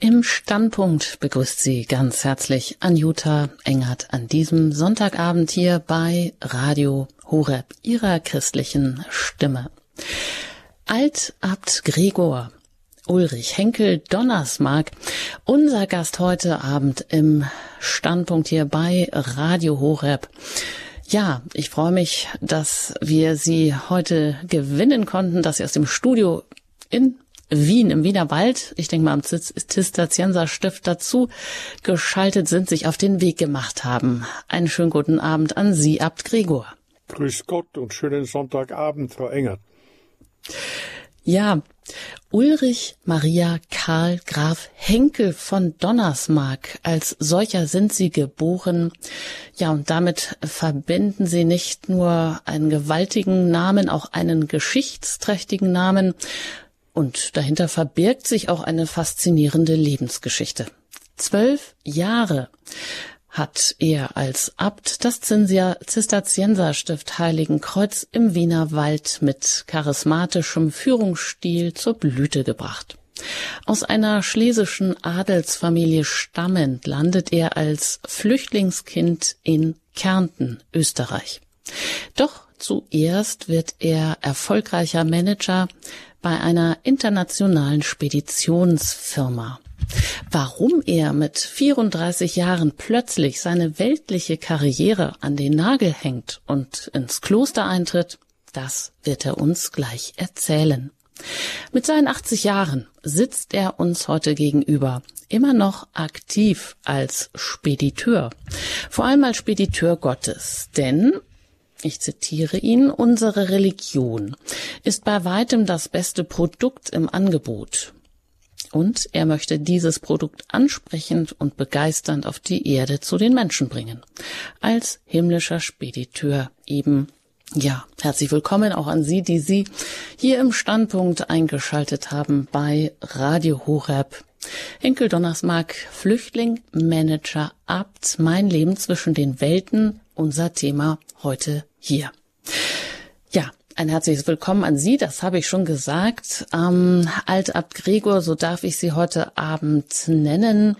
Im Standpunkt begrüßt Sie ganz herzlich Anjuta Engert an diesem Sonntagabend hier bei Radio Horeb, Ihrer christlichen Stimme. Altabt Gregor Ulrich Henkel Donnersmark, unser Gast heute Abend im Standpunkt hier bei Radio Horeb. Ja, ich freue mich, dass wir Sie heute gewinnen konnten, dass Sie aus dem Studio in Wien, im Wiener Wald, ich denke mal am Zisterzienserstift dazu geschaltet sind, sich auf den Weg gemacht haben. Einen schönen guten Abend an Sie, Abt Gregor. Grüß Gott und schönen Sonntagabend, Frau Engert. Ja, Ulrich Maria Karl Graf Henkel von Donnersmarck. Als solcher sind Sie geboren. Ja, und damit verbinden Sie nicht nur einen gewaltigen Namen, auch einen geschichtsträchtigen Namen. Und dahinter verbirgt sich auch eine faszinierende Lebensgeschichte. Zwölf Jahre hat er als Abt das Zisterzienserstift Heiligenkreuz im Wiener Wald mit charismatischem Führungsstil zur Blüte gebracht. Aus einer schlesischen Adelsfamilie stammend landet er als Flüchtlingskind in Kärnten, Österreich. Doch zuerst wird er erfolgreicher Manager bei einer internationalen Speditionsfirma. Warum er mit 34 Jahren plötzlich seine weltliche Karriere an den Nagel hängt und ins Kloster eintritt, das wird er uns gleich erzählen. Mit seinen 80 Jahren sitzt er uns heute gegenüber, immer noch aktiv als Spediteur, vor allem als Spediteur Gottes, denn ich zitiere ihn, unsere Religion ist bei weitem das beste Produkt im Angebot. Und er möchte dieses Produkt ansprechend und begeisternd auf die Erde zu den Menschen bringen. Als himmlischer Spediteur eben ja, herzlich willkommen auch an Sie, die Sie hier im Standpunkt eingeschaltet haben bei Radio Horeb. Henkel Donnersmark, Flüchtling, Manager, Abt, mein Leben zwischen den Welten, unser Thema heute hier. Ja, ein herzliches Willkommen an Sie, das habe ich schon gesagt. Ähm, Altabt Gregor, so darf ich Sie heute Abend nennen.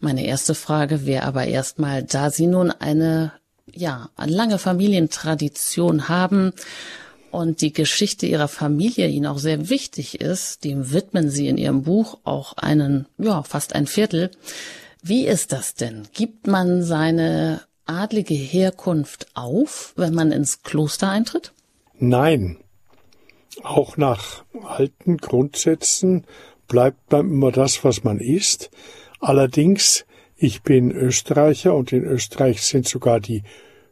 Meine erste Frage wäre aber erstmal, da Sie nun eine, ja, eine lange Familientradition haben und die Geschichte Ihrer Familie Ihnen auch sehr wichtig ist, dem widmen Sie in Ihrem Buch auch einen, ja, fast ein Viertel. Wie ist das denn? Gibt man seine adlige Herkunft auf, wenn man ins Kloster eintritt? Nein. Auch nach alten Grundsätzen bleibt man immer das, was man ist. Allerdings, ich bin Österreicher und in Österreich sind sogar die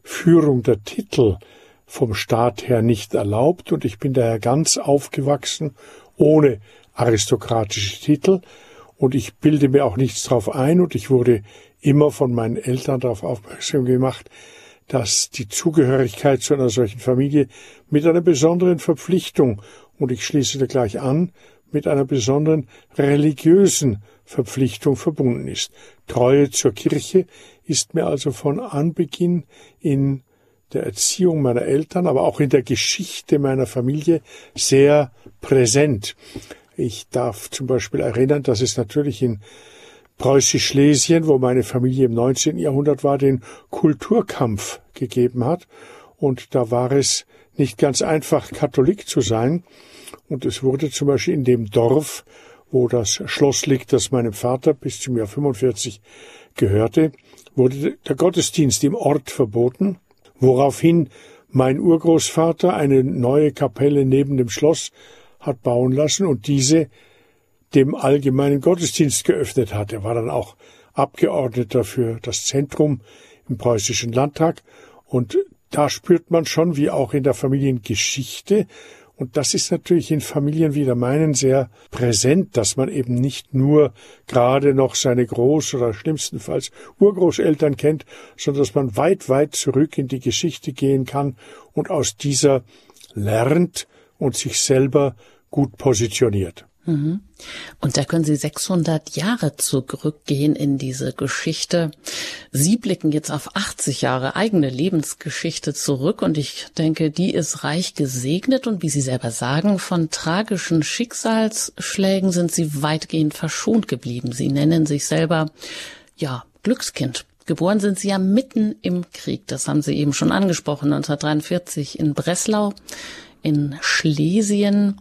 Führung der Titel vom Staat her nicht erlaubt und ich bin daher ganz aufgewachsen ohne aristokratische Titel und ich bilde mir auch nichts drauf ein und ich wurde immer von meinen Eltern darauf aufmerksam gemacht, dass die Zugehörigkeit zu einer solchen Familie mit einer besonderen Verpflichtung, und ich schließe da gleich an, mit einer besonderen religiösen Verpflichtung verbunden ist. Treue zur Kirche ist mir also von Anbeginn in der Erziehung meiner Eltern, aber auch in der Geschichte meiner Familie sehr präsent. Ich darf zum Beispiel erinnern, dass es natürlich in Preußisch-Schlesien, wo meine Familie im 19. Jahrhundert war, den Kulturkampf gegeben hat. Und da war es nicht ganz einfach, Katholik zu sein. Und es wurde zum Beispiel in dem Dorf, wo das Schloss liegt, das meinem Vater bis zum Jahr 45 gehörte, wurde der Gottesdienst im Ort verboten, woraufhin mein Urgroßvater eine neue Kapelle neben dem Schloss hat bauen lassen und diese dem allgemeinen Gottesdienst geöffnet hat. Er war dann auch Abgeordneter für das Zentrum im preußischen Landtag und da spürt man schon, wie auch in der Familiengeschichte, und das ist natürlich in Familien wie der meinen sehr präsent, dass man eben nicht nur gerade noch seine Groß- oder schlimmstenfalls Urgroßeltern kennt, sondern dass man weit, weit zurück in die Geschichte gehen kann und aus dieser lernt und sich selber gut positioniert. Mhm. Und da können Sie 600 Jahre zurückgehen in diese Geschichte. Sie blicken jetzt auf 80 Jahre eigene Lebensgeschichte zurück und ich denke, die ist reich gesegnet und wie Sie selber sagen, von tragischen Schicksalsschlägen sind Sie weitgehend verschont geblieben. Sie nennen sich selber, ja, Glückskind. Geboren sind Sie ja mitten im Krieg. Das haben Sie eben schon angesprochen, 1943 in Breslau, in Schlesien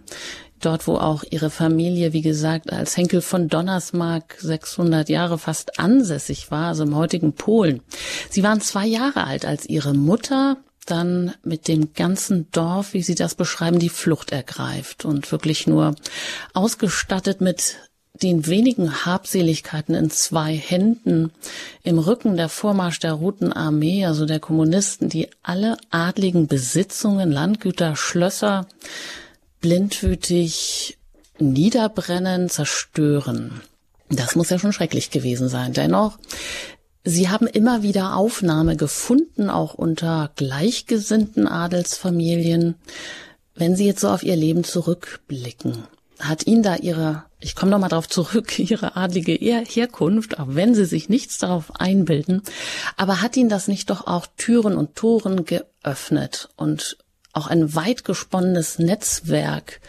dort wo auch ihre Familie, wie gesagt, als Henkel von Donnersmarck 600 Jahre fast ansässig war, also im heutigen Polen. Sie waren zwei Jahre alt, als ihre Mutter dann mit dem ganzen Dorf, wie Sie das beschreiben, die Flucht ergreift und wirklich nur ausgestattet mit den wenigen Habseligkeiten in zwei Händen im Rücken der Vormarsch der Roten Armee, also der Kommunisten, die alle adligen Besitzungen, Landgüter, Schlösser blindwütig niederbrennen, zerstören. Das muss ja schon schrecklich gewesen sein. Dennoch, Sie haben immer wieder Aufnahme gefunden, auch unter gleichgesinnten Adelsfamilien. Wenn Sie jetzt so auf Ihr Leben zurückblicken, hat Ihnen da Ihre, ich komme nochmal darauf zurück, Ihre adlige Herkunft, auch wenn Sie sich nichts darauf einbilden, aber hat Ihnen das nicht doch auch Türen und Toren geöffnet und auch ein weit gesponnenes Netzwerk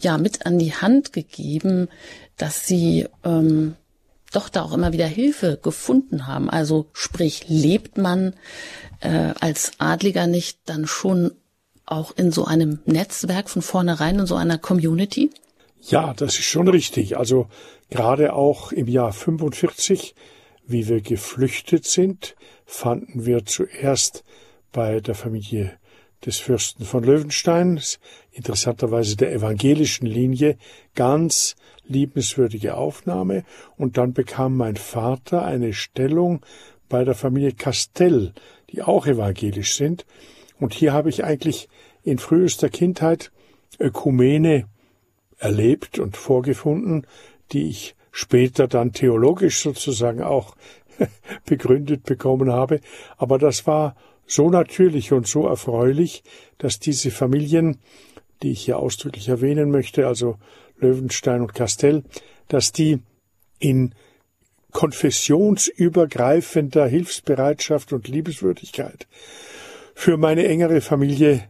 ja mit an die Hand gegeben, dass sie ähm, doch da auch immer wieder Hilfe gefunden haben. Also sprich, lebt man äh, als Adliger nicht dann schon auch in so einem Netzwerk von vornherein, in so einer Community? Ja, das ist schon richtig. Also gerade auch im Jahr 45, wie wir geflüchtet sind, fanden wir zuerst bei der Familie des Fürsten von Löwenstein, interessanterweise der evangelischen Linie, ganz liebenswürdige Aufnahme. Und dann bekam mein Vater eine Stellung bei der Familie Castell, die auch evangelisch sind. Und hier habe ich eigentlich in frühester Kindheit Ökumene erlebt und vorgefunden, die ich später dann theologisch sozusagen auch begründet bekommen habe. Aber das war so natürlich und so erfreulich, dass diese Familien, die ich hier ausdrücklich erwähnen möchte, also Löwenstein und Castell, dass die in konfessionsübergreifender Hilfsbereitschaft und Liebeswürdigkeit für meine engere Familie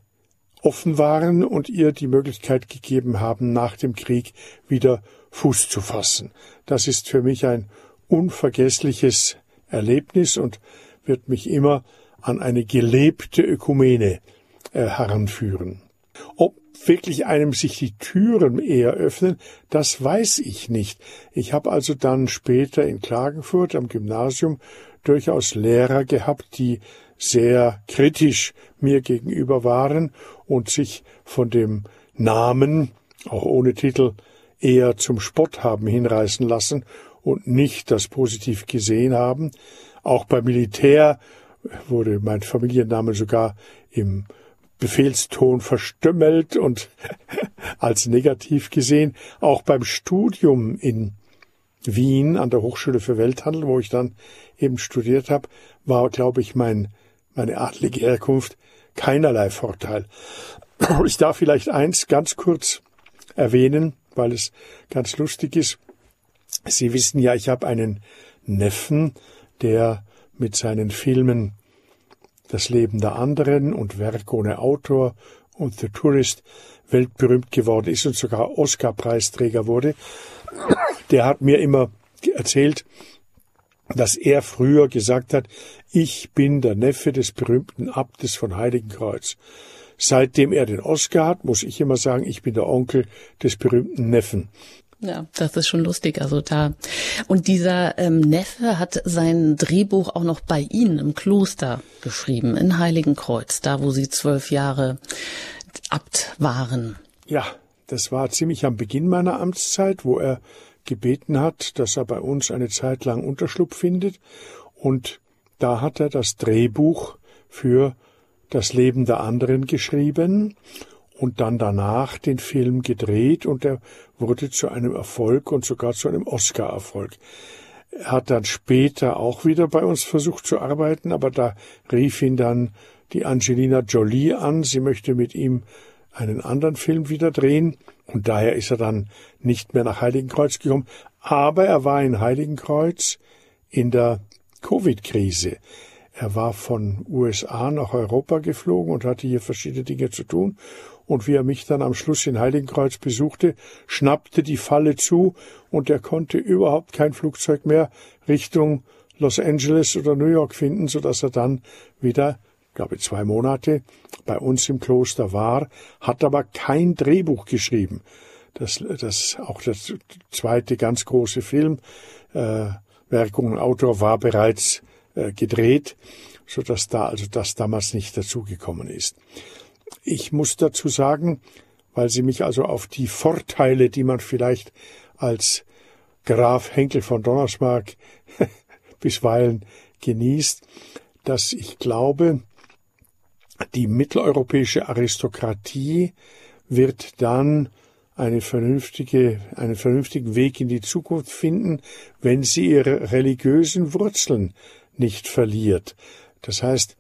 offen waren und ihr die Möglichkeit gegeben haben, nach dem Krieg wieder Fuß zu fassen. Das ist für mich ein unvergessliches Erlebnis und wird mich immer an eine gelebte Ökumene äh, heranführen. Ob wirklich einem sich die Türen eher öffnen, das weiß ich nicht. Ich habe also dann später in Klagenfurt am Gymnasium durchaus Lehrer gehabt, die sehr kritisch mir gegenüber waren und sich von dem Namen, auch ohne Titel, eher zum Spott haben hinreißen lassen und nicht das positiv gesehen haben. Auch beim Militär wurde mein Familienname sogar im Befehlston verstümmelt und als negativ gesehen. Auch beim Studium in Wien an der Hochschule für Welthandel, wo ich dann eben studiert habe, war, glaube ich, mein, meine adlige Herkunft keinerlei Vorteil. Ich darf vielleicht eins ganz kurz erwähnen, weil es ganz lustig ist. Sie wissen ja, ich habe einen Neffen, der mit seinen Filmen Das Leben der anderen und Werk ohne Autor und The Tourist weltberühmt geworden ist und sogar Oscar-Preisträger wurde, der hat mir immer erzählt, dass er früher gesagt hat, ich bin der Neffe des berühmten Abtes von Heiligenkreuz. Seitdem er den Oscar hat, muss ich immer sagen, ich bin der Onkel des berühmten Neffen. Ja, das ist schon lustig. Also da und dieser ähm, Neffe hat sein Drehbuch auch noch bei Ihnen im Kloster geschrieben in Heiligenkreuz, da wo Sie zwölf Jahre Abt waren. Ja, das war ziemlich am Beginn meiner Amtszeit, wo er gebeten hat, dass er bei uns eine Zeit lang Unterschlupf findet. Und da hat er das Drehbuch für das Leben der anderen geschrieben und dann danach den Film gedreht und er wurde zu einem Erfolg und sogar zu einem Oscar-Erfolg. Er hat dann später auch wieder bei uns versucht zu arbeiten, aber da rief ihn dann die Angelina Jolie an, sie möchte mit ihm einen anderen Film wieder drehen Und daher ist er dann nicht mehr nach Heiligenkreuz gekommen. Aber er war in Heiligenkreuz in der Covid-Krise. Er war von USA nach Europa geflogen und hatte hier verschiedene Dinge zu tun. Und wie er mich dann am Schluss in Heiligenkreuz besuchte, schnappte die Falle zu und er konnte überhaupt kein Flugzeug mehr Richtung Los Angeles oder New York finden, so dass er dann wieder, glaube zwei Monate bei uns im Kloster war, hat aber kein Drehbuch geschrieben. Das, das auch der zweite ganz große Film, äh, Werkung und Autor war bereits äh, gedreht, so dass da also das damals nicht dazugekommen ist. Ich muss dazu sagen, weil Sie mich also auf die Vorteile, die man vielleicht als Graf Henkel von Donnersmarck bisweilen genießt, dass ich glaube, die mitteleuropäische Aristokratie wird dann eine vernünftige, einen vernünftigen Weg in die Zukunft finden, wenn sie ihre religiösen Wurzeln nicht verliert. Das heißt,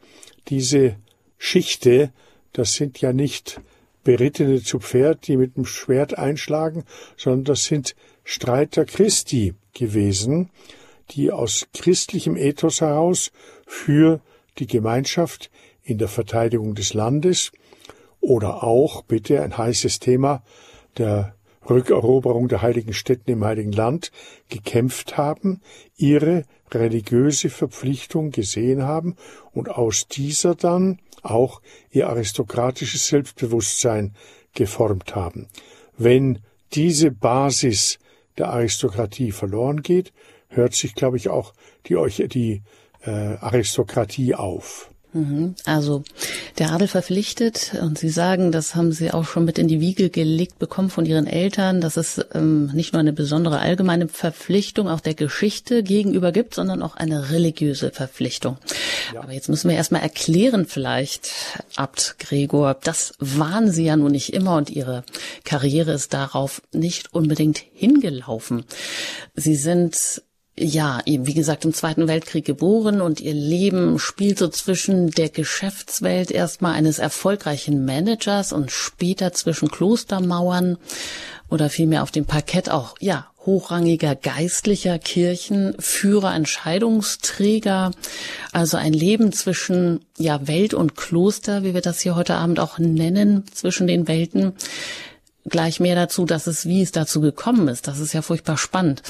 diese Schichte, das sind ja nicht Berittene zu Pferd, die mit dem Schwert einschlagen, sondern das sind Streiter Christi gewesen, die aus christlichem Ethos heraus für die Gemeinschaft in der Verteidigung des Landes oder auch, bitte ein heißes Thema, der Rückeroberung der heiligen Städten im heiligen Land gekämpft haben, ihre religiöse Verpflichtung gesehen haben und aus dieser dann auch ihr aristokratisches Selbstbewusstsein geformt haben. Wenn diese Basis der Aristokratie verloren geht, hört sich, glaube ich, auch die, die äh, Aristokratie auf. Mhm. Also der Adel verpflichtet und Sie sagen, das haben Sie auch schon mit in die Wiege gelegt bekommen von Ihren Eltern, dass es ähm, nicht nur eine besondere allgemeine Verpflichtung auch der Geschichte gegenüber gibt, sondern auch eine religiöse Verpflichtung. Ja. Aber jetzt müssen wir erstmal erklären vielleicht, Abt Gregor, das waren Sie ja nun nicht immer und Ihre Karriere ist darauf nicht unbedingt hingelaufen. Sie sind ja, wie gesagt, im Zweiten Weltkrieg geboren und ihr Leben spielt so zwischen der Geschäftswelt erstmal eines erfolgreichen Managers und später zwischen Klostermauern oder vielmehr auf dem Parkett auch, ja, hochrangiger geistlicher Kirchen, Führer, Entscheidungsträger, also ein Leben zwischen, ja, Welt und Kloster, wie wir das hier heute Abend auch nennen, zwischen den Welten gleich mehr dazu, dass es, wie es dazu gekommen ist. Das ist ja furchtbar spannend.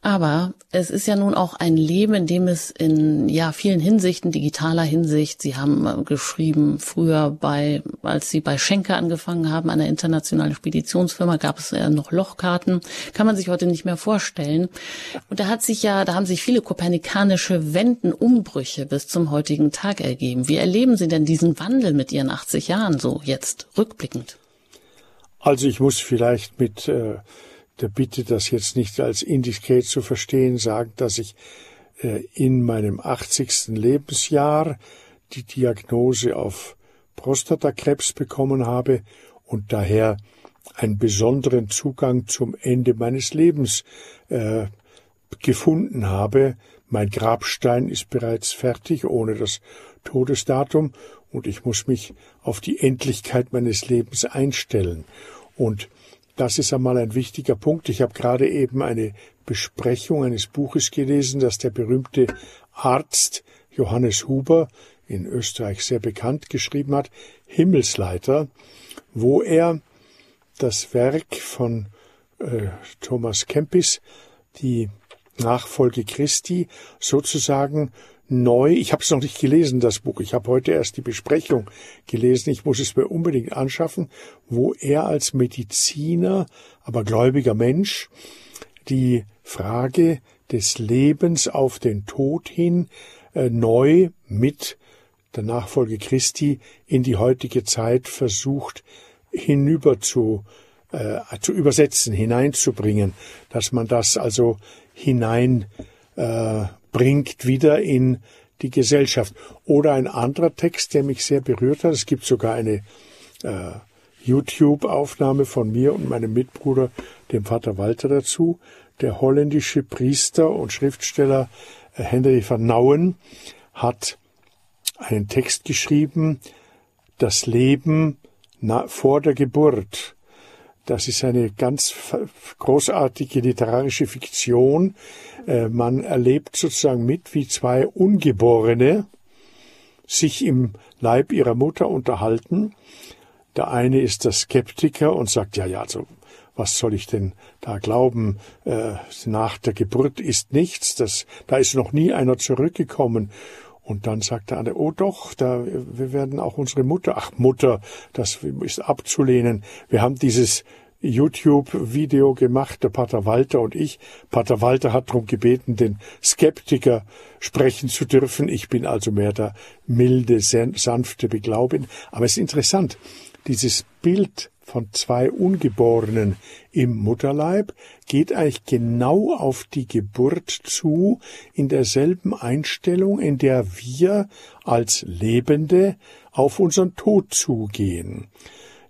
Aber es ist ja nun auch ein Leben, in dem es in ja vielen Hinsichten, digitaler Hinsicht, Sie haben äh, geschrieben, früher bei, als Sie bei Schenker angefangen haben, einer internationalen Speditionsfirma, gab es ja noch Lochkarten. Kann man sich heute nicht mehr vorstellen. Und da hat sich ja, da haben sich viele kopernikanische Wenden, Umbrüche bis zum heutigen Tag ergeben. Wie erleben Sie denn diesen Wandel mit Ihren 80 Jahren so jetzt rückblickend? Also ich muss vielleicht mit äh, der Bitte, das jetzt nicht als indiskret zu verstehen, sagen, dass ich äh, in meinem 80. Lebensjahr die Diagnose auf Prostatakrebs bekommen habe und daher einen besonderen Zugang zum Ende meines Lebens äh, gefunden habe. Mein Grabstein ist bereits fertig, ohne das Todesdatum, und ich muss mich auf die Endlichkeit meines Lebens einstellen. Und das ist einmal ein wichtiger Punkt. Ich habe gerade eben eine Besprechung eines Buches gelesen, das der berühmte Arzt Johannes Huber in Österreich sehr bekannt geschrieben hat, Himmelsleiter, wo er das Werk von äh, Thomas Kempis, die Nachfolge Christi, sozusagen neu. Ich habe es noch nicht gelesen, das Buch. Ich habe heute erst die Besprechung gelesen. Ich muss es mir unbedingt anschaffen, wo er als Mediziner, aber gläubiger Mensch die Frage des Lebens auf den Tod hin äh, neu mit der Nachfolge Christi in die heutige Zeit versucht hinüber zu, äh, zu übersetzen, hineinzubringen, dass man das also hinein äh, bringt wieder in die Gesellschaft. Oder ein anderer Text, der mich sehr berührt hat, es gibt sogar eine äh, YouTube-Aufnahme von mir und meinem Mitbruder, dem Vater Walter dazu, der holländische Priester und Schriftsteller äh, Henry van Nouwen hat einen Text geschrieben, das Leben vor der Geburt. Das ist eine ganz großartige literarische Fiktion. Äh, man erlebt sozusagen mit, wie zwei Ungeborene sich im Leib ihrer Mutter unterhalten. Der eine ist der Skeptiker und sagt, ja, ja, also was soll ich denn da glauben? Äh, nach der Geburt ist nichts, das, da ist noch nie einer zurückgekommen. Und dann sagt der andere, oh doch, da, wir werden auch unsere Mutter, ach Mutter, das ist abzulehnen. Wir haben dieses YouTube-Video gemacht, der Pater Walter und ich. Pater Walter hat darum gebeten, den Skeptiker sprechen zu dürfen. Ich bin also mehr der milde, sanfte Beglaubin. Aber es ist interessant, dieses Bild von zwei Ungeborenen im Mutterleib geht eigentlich genau auf die Geburt zu, in derselben Einstellung, in der wir als Lebende auf unseren Tod zugehen.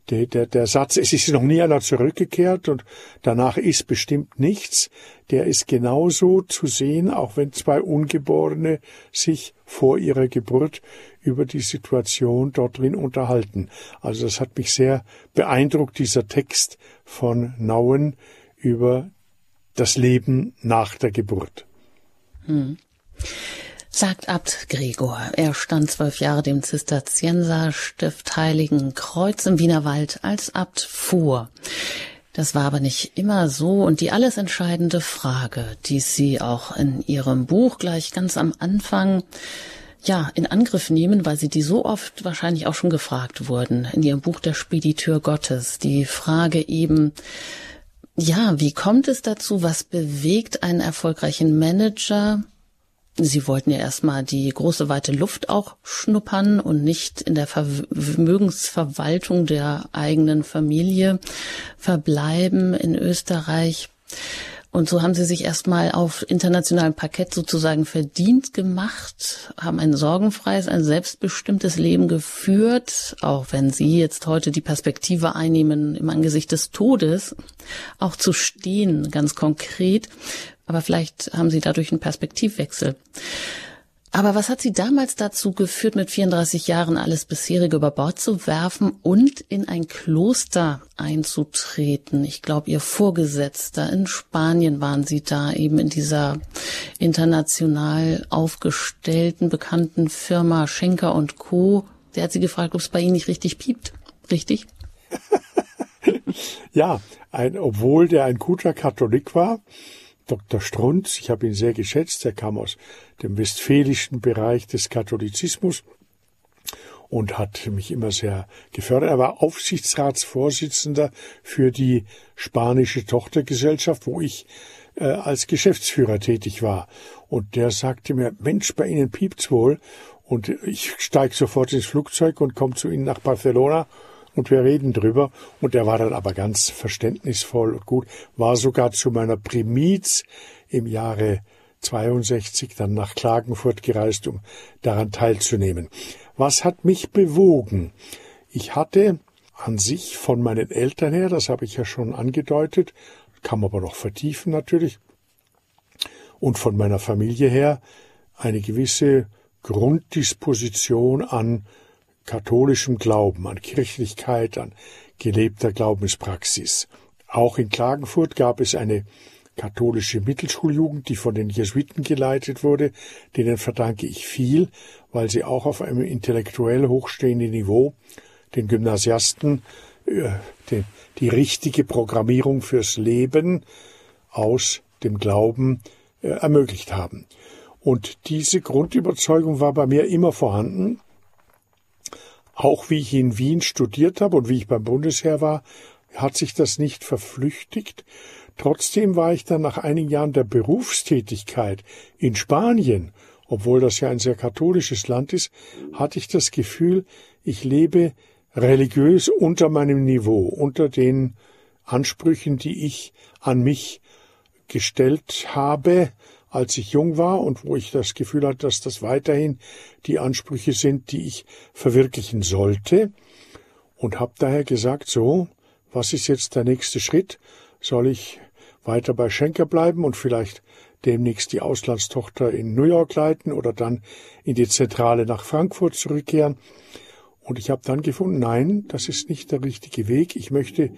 Der, der, der Satz, es ist noch nie einer zurückgekehrt und danach ist bestimmt nichts, der ist genauso zu sehen, auch wenn zwei Ungeborene sich vor ihrer Geburt über die Situation dort drin unterhalten. Also das hat mich sehr beeindruckt, dieser Text von Nauen über das Leben nach der Geburt. Hm sagt Abt Gregor. Er stand zwölf Jahre dem Zisterzienserstift Heiligen Kreuz im Wienerwald als Abt vor. Das war aber nicht immer so und die alles entscheidende Frage, die Sie auch in Ihrem Buch gleich ganz am Anfang ja, in Angriff nehmen, weil sie die so oft wahrscheinlich auch schon gefragt wurden in ihrem Buch Der Spediteur Gottes. Die Frage eben, ja, wie kommt es dazu? Was bewegt einen erfolgreichen Manager? Sie wollten ja erstmal die große weite Luft auch schnuppern und nicht in der Vermögensverwaltung der eigenen Familie verbleiben in Österreich. Und so haben sie sich erstmal auf internationalem Parkett sozusagen verdient gemacht, haben ein sorgenfreies, ein selbstbestimmtes Leben geführt, auch wenn sie jetzt heute die Perspektive einnehmen, im Angesicht des Todes auch zu stehen, ganz konkret. Aber vielleicht haben Sie dadurch einen Perspektivwechsel. Aber was hat Sie damals dazu geführt, mit 34 Jahren alles bisherige über Bord zu werfen und in ein Kloster einzutreten? Ich glaube, Ihr Vorgesetzter in Spanien waren Sie da, eben in dieser international aufgestellten, bekannten Firma Schenker und Co. Der hat Sie gefragt, ob es bei Ihnen nicht richtig piept. Richtig? ja, ein, obwohl der ein guter Katholik war, Dr. Strunz, ich habe ihn sehr geschätzt, er kam aus dem westfälischen Bereich des Katholizismus und hat mich immer sehr gefördert. Er war Aufsichtsratsvorsitzender für die spanische Tochtergesellschaft, wo ich äh, als Geschäftsführer tätig war. Und der sagte mir, Mensch, bei Ihnen piept's wohl. Und ich steige sofort ins Flugzeug und komme zu Ihnen nach Barcelona und wir reden drüber. Und er war dann aber ganz verständnisvoll und gut, war sogar zu meiner Primiz im Jahre 62 dann nach Klagenfurt gereist, um daran teilzunehmen. Was hat mich bewogen? Ich hatte an sich von meinen Eltern her, das habe ich ja schon angedeutet, kann man aber noch vertiefen natürlich, und von meiner Familie her eine gewisse Grunddisposition an katholischem Glauben, an Kirchlichkeit, an gelebter Glaubenspraxis. Auch in Klagenfurt gab es eine katholische Mittelschuljugend, die von den Jesuiten geleitet wurde. Denen verdanke ich viel, weil sie auch auf einem intellektuell hochstehenden Niveau den Gymnasiasten äh, die, die richtige Programmierung fürs Leben aus dem Glauben äh, ermöglicht haben. Und diese Grundüberzeugung war bei mir immer vorhanden auch wie ich in Wien studiert habe und wie ich beim Bundesheer war, hat sich das nicht verflüchtigt. Trotzdem war ich dann nach einigen Jahren der Berufstätigkeit in Spanien, obwohl das ja ein sehr katholisches Land ist, hatte ich das Gefühl, ich lebe religiös unter meinem Niveau, unter den Ansprüchen, die ich an mich gestellt habe, als ich jung war und wo ich das Gefühl hatte, dass das weiterhin die Ansprüche sind, die ich verwirklichen sollte. Und habe daher gesagt, so, was ist jetzt der nächste Schritt? Soll ich weiter bei Schenker bleiben und vielleicht demnächst die Auslandstochter in New York leiten oder dann in die Zentrale nach Frankfurt zurückkehren? Und ich habe dann gefunden, nein, das ist nicht der richtige Weg. Ich möchte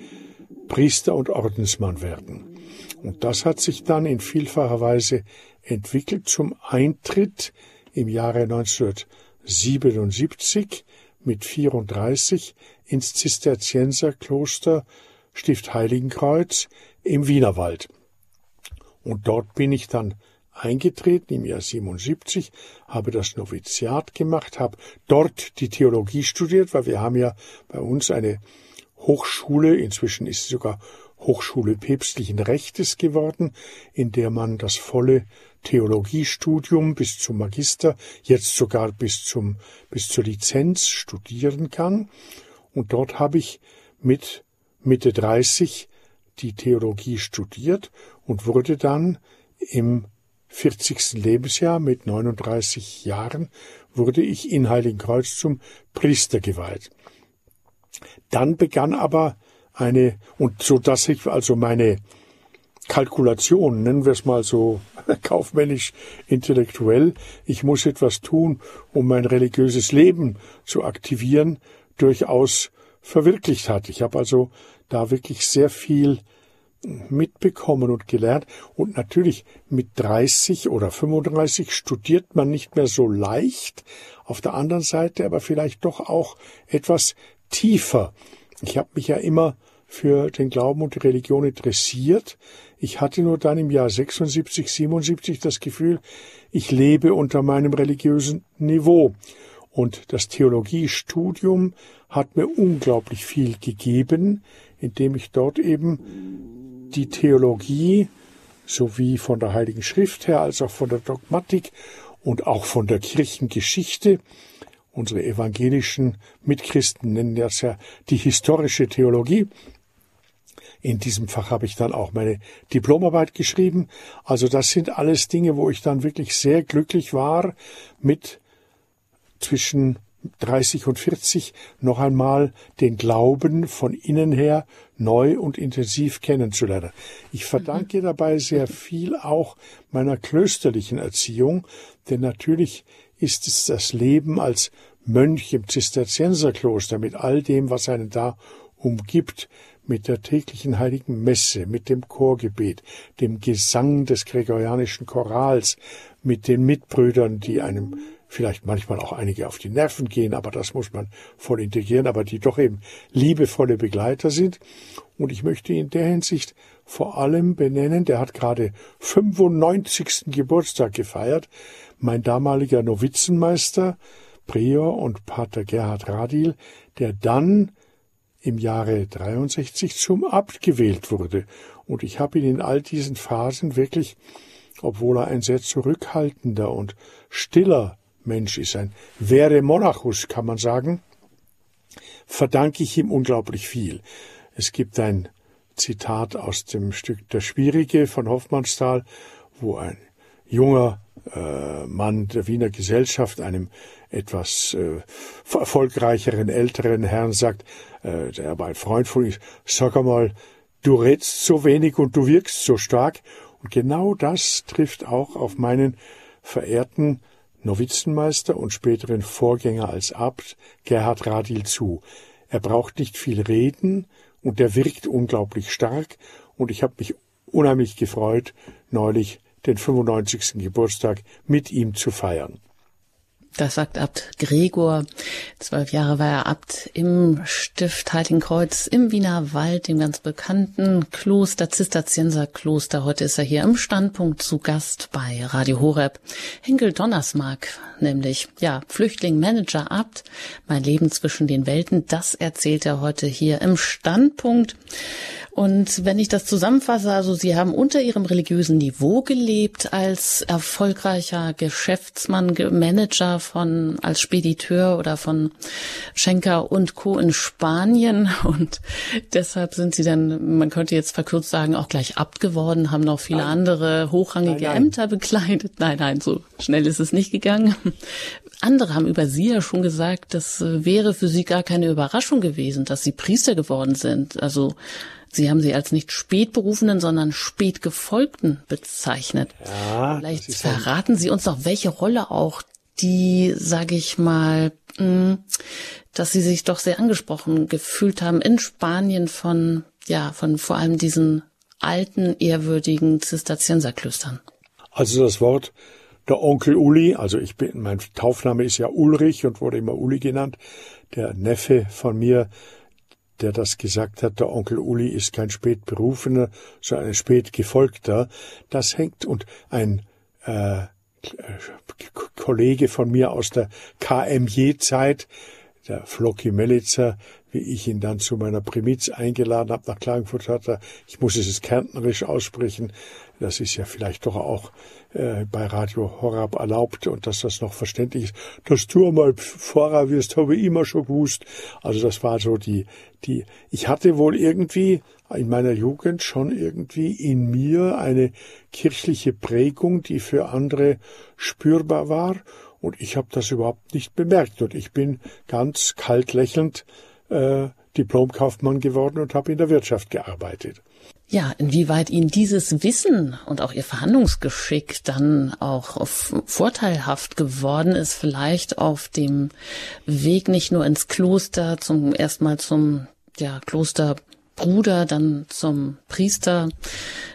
Priester und Ordensmann werden. Und das hat sich dann in vielfacher Weise entwickelt zum Eintritt im Jahre 1977 mit 34 ins Zisterzienserkloster Stift Heiligenkreuz im Wienerwald. Und dort bin ich dann eingetreten im Jahr 77, habe das Noviziat gemacht, habe dort die Theologie studiert, weil wir haben ja bei uns eine Hochschule, inzwischen ist sie sogar Hochschule päpstlichen Rechtes geworden, in der man das volle Theologiestudium bis zum Magister, jetzt sogar bis zum, bis zur Lizenz studieren kann. Und dort habe ich mit Mitte 30 die Theologie studiert und wurde dann im 40. Lebensjahr mit 39 Jahren wurde ich in Heiligenkreuz zum Priester geweiht. Dann begann aber eine, und so dass ich also meine Kalkulation, nennen wir es mal so kaufmännisch intellektuell, ich muss etwas tun, um mein religiöses Leben zu aktivieren, durchaus verwirklicht hat. Ich habe also da wirklich sehr viel mitbekommen und gelernt. Und natürlich mit 30 oder 35 studiert man nicht mehr so leicht, auf der anderen Seite aber vielleicht doch auch etwas tiefer. Ich habe mich ja immer für den Glauben und die Religion interessiert. Ich hatte nur dann im Jahr 76, 77 das Gefühl, ich lebe unter meinem religiösen Niveau. Und das Theologiestudium hat mir unglaublich viel gegeben, indem ich dort eben die Theologie sowie von der Heiligen Schrift her als auch von der Dogmatik und auch von der Kirchengeschichte unsere evangelischen Mitchristen nennen das ja die historische Theologie. In diesem Fach habe ich dann auch meine Diplomarbeit geschrieben. Also das sind alles Dinge, wo ich dann wirklich sehr glücklich war, mit zwischen 30 und 40 noch einmal den Glauben von innen her neu und intensiv kennenzulernen. Ich verdanke mhm. dabei sehr viel auch meiner klösterlichen Erziehung, denn natürlich ist es das Leben als Mönch im Zisterzienserkloster mit all dem, was einen da umgibt, mit der täglichen heiligen Messe, mit dem Chorgebet, dem Gesang des gregorianischen Chorals, mit den Mitbrüdern, die einem vielleicht manchmal auch einige auf die Nerven gehen, aber das muss man voll integrieren, aber die doch eben liebevolle Begleiter sind. Und ich möchte in der Hinsicht vor allem benennen, der hat gerade 95. Geburtstag gefeiert, mein damaliger Novizenmeister, Prior und Pater Gerhard Radil, der dann im Jahre 63 zum Abt gewählt wurde. Und ich habe ihn in all diesen Phasen wirklich, obwohl er ein sehr zurückhaltender und stiller Mensch ist, ein Vere Monachus, kann man sagen, verdanke ich ihm unglaublich viel. Es gibt ein Zitat aus dem Stück Der Schwierige von Hoffmannsthal, wo ein junger äh, Mann der Wiener Gesellschaft einem etwas äh, erfolgreicheren älteren Herrn sagt, äh, der aber ein Freund von ihm, sag einmal, du redst so wenig und du wirkst so stark. Und genau das trifft auch auf meinen verehrten Novizenmeister und späteren Vorgänger als Abt Gerhard Radil zu. Er braucht nicht viel reden und er wirkt unglaublich stark und ich habe mich unheimlich gefreut, neulich den 95. Geburtstag mit ihm zu feiern. Das sagt Abt Gregor. Zwölf Jahre war er Abt im Stift Heiligenkreuz im Wiener Wald, dem ganz bekannten Kloster, Zisterzienserkloster. Heute ist er hier im Standpunkt zu Gast bei Radio Horeb. Henkel Donnersmark, nämlich, ja, Flüchtling, Manager, Abt, mein Leben zwischen den Welten. Das erzählt er heute hier im Standpunkt. Und wenn ich das zusammenfasse, also Sie haben unter Ihrem religiösen Niveau gelebt als erfolgreicher Geschäftsmann, Manager von, als Spediteur oder von Schenker und Co. in Spanien. Und deshalb sind Sie dann, man könnte jetzt verkürzt sagen, auch gleich Abt geworden, haben noch viele nein. andere hochrangige nein, nein. Ämter bekleidet. Nein, nein, so schnell ist es nicht gegangen. Andere haben über Sie ja schon gesagt, das wäre für Sie gar keine Überraschung gewesen, dass Sie Priester geworden sind. Also Sie haben sie als nicht Spätberufenen, sondern Spätgefolgten bezeichnet. Ja, Vielleicht verraten Sie uns noch, welche Rolle auch die, sage ich mal, hm, dass Sie sich doch sehr angesprochen gefühlt haben in Spanien von ja, von vor allem diesen alten, ehrwürdigen Zisterzienserklöstern? Also das Wort der Onkel Uli, also ich bin, mein Taufname ist ja Ulrich und wurde immer Uli genannt. Der Neffe von mir, der das gesagt hat, der Onkel Uli ist kein Spätberufener, sondern ein Spätgefolgter. Das hängt und ein äh, Kollege von mir aus der KMJ-Zeit, der Floki Melitzer, wie ich ihn dann zu meiner Primiz eingeladen habe nach Klagenfurt, hat er, ich muss es kärntnerisch aussprechen, das ist ja vielleicht doch auch äh, bei Radio Horab erlaubt und dass das noch verständlich ist. Dass du einmal Pfarrer wirst, habe ich immer schon gewusst. Also das war so die, die, ich hatte wohl irgendwie in meiner Jugend schon irgendwie in mir eine kirchliche Prägung, die für andere spürbar war und ich habe das überhaupt nicht bemerkt und ich bin ganz kalt lächelnd äh, Diplomkaufmann geworden und habe in der Wirtschaft gearbeitet. Ja, inwieweit Ihnen dieses Wissen und auch Ihr Verhandlungsgeschick dann auch vorteilhaft geworden ist, vielleicht auf dem Weg nicht nur ins Kloster, zum erstmal zum ja, Klosterbruder, dann zum Priester,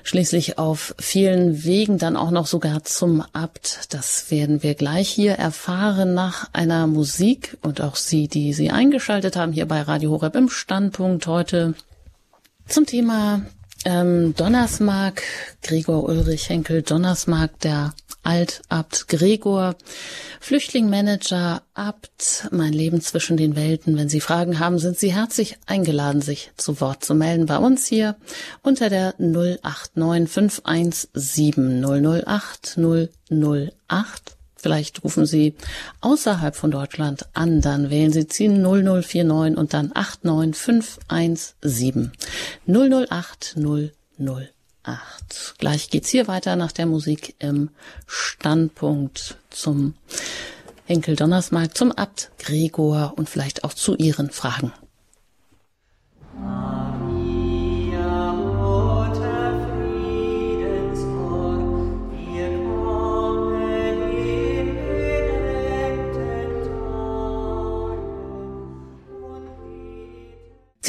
schließlich auf vielen Wegen dann auch noch sogar zum Abt. Das werden wir gleich hier erfahren nach einer Musik und auch Sie, die Sie eingeschaltet haben hier bei Radio Horeb im Standpunkt heute zum Thema ähm, Donnersmark, Gregor Ulrich Henkel, Donnersmark, der Altabt Gregor, Flüchtlingmanager, Abt, mein Leben zwischen den Welten. Wenn Sie Fragen haben, sind Sie herzlich eingeladen, sich zu Wort zu melden bei uns hier unter der 089 517 008 008 Vielleicht rufen Sie außerhalb von Deutschland an, dann wählen Sie 10 0049 und dann 89517 008 008. Gleich geht's hier weiter nach der Musik im Standpunkt zum Enkel Donnersmarkt, zum Abt Gregor und vielleicht auch zu Ihren Fragen.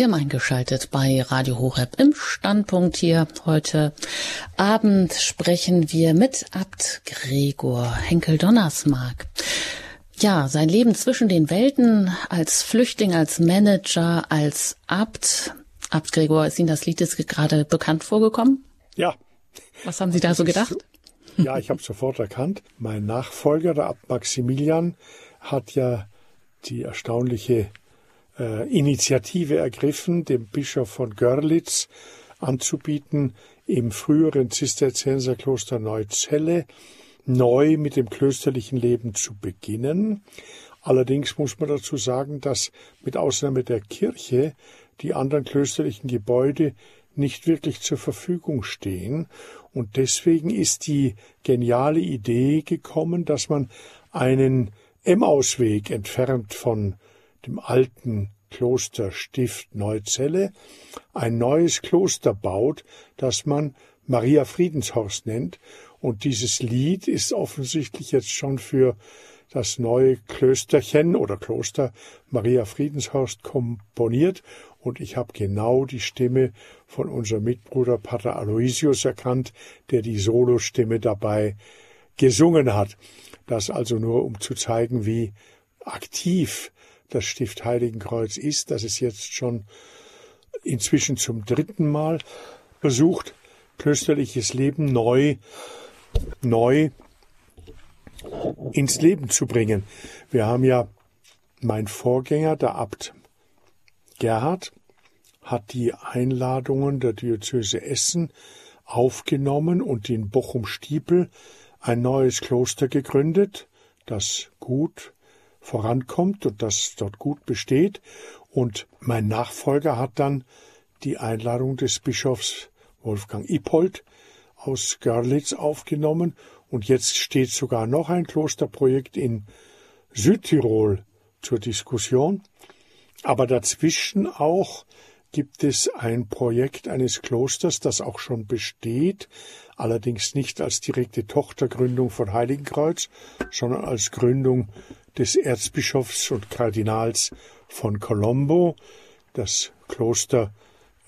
Sie haben eingeschaltet bei Radio Horeb im Standpunkt hier. Heute Abend sprechen wir mit Abt Gregor Henkel Donnersmark. Ja, sein Leben zwischen den Welten als Flüchtling, als Manager, als Abt. Abt Gregor, ist Ihnen das Lied jetzt gerade bekannt vorgekommen? Ja. Was haben Sie da so gedacht? Ja, ich habe sofort erkannt. Mein Nachfolger, der Abt Maximilian, hat ja die erstaunliche äh, Initiative ergriffen, dem Bischof von Görlitz anzubieten, im früheren Zisterzienserkloster Neuzelle neu mit dem klösterlichen Leben zu beginnen. Allerdings muss man dazu sagen, dass mit Ausnahme der Kirche die anderen klösterlichen Gebäude nicht wirklich zur Verfügung stehen. Und deswegen ist die geniale Idee gekommen, dass man einen Emmausweg entfernt von dem alten Klosterstift Neuzelle ein neues Kloster baut, das man Maria Friedenshorst nennt. Und dieses Lied ist offensichtlich jetzt schon für das neue Klösterchen oder Kloster Maria Friedenshorst komponiert. Und ich habe genau die Stimme von unserem Mitbruder Pater Aloysius erkannt, der die Solostimme dabei gesungen hat. Das also nur, um zu zeigen, wie aktiv das Stift Heiligenkreuz ist, dass es jetzt schon inzwischen zum dritten Mal versucht, klösterliches Leben neu, neu ins Leben zu bringen. Wir haben ja mein Vorgänger, der Abt Gerhard, hat die Einladungen der Diözese Essen aufgenommen und in Bochum-Stiepel ein neues Kloster gegründet, das gut vorankommt und das dort gut besteht. Und mein Nachfolger hat dann die Einladung des Bischofs Wolfgang Ippold aus Görlitz aufgenommen und jetzt steht sogar noch ein Klosterprojekt in Südtirol zur Diskussion. Aber dazwischen auch gibt es ein Projekt eines Klosters, das auch schon besteht, allerdings nicht als direkte Tochtergründung von Heiligenkreuz, sondern als Gründung des Erzbischofs und Kardinals von Colombo. Das Kloster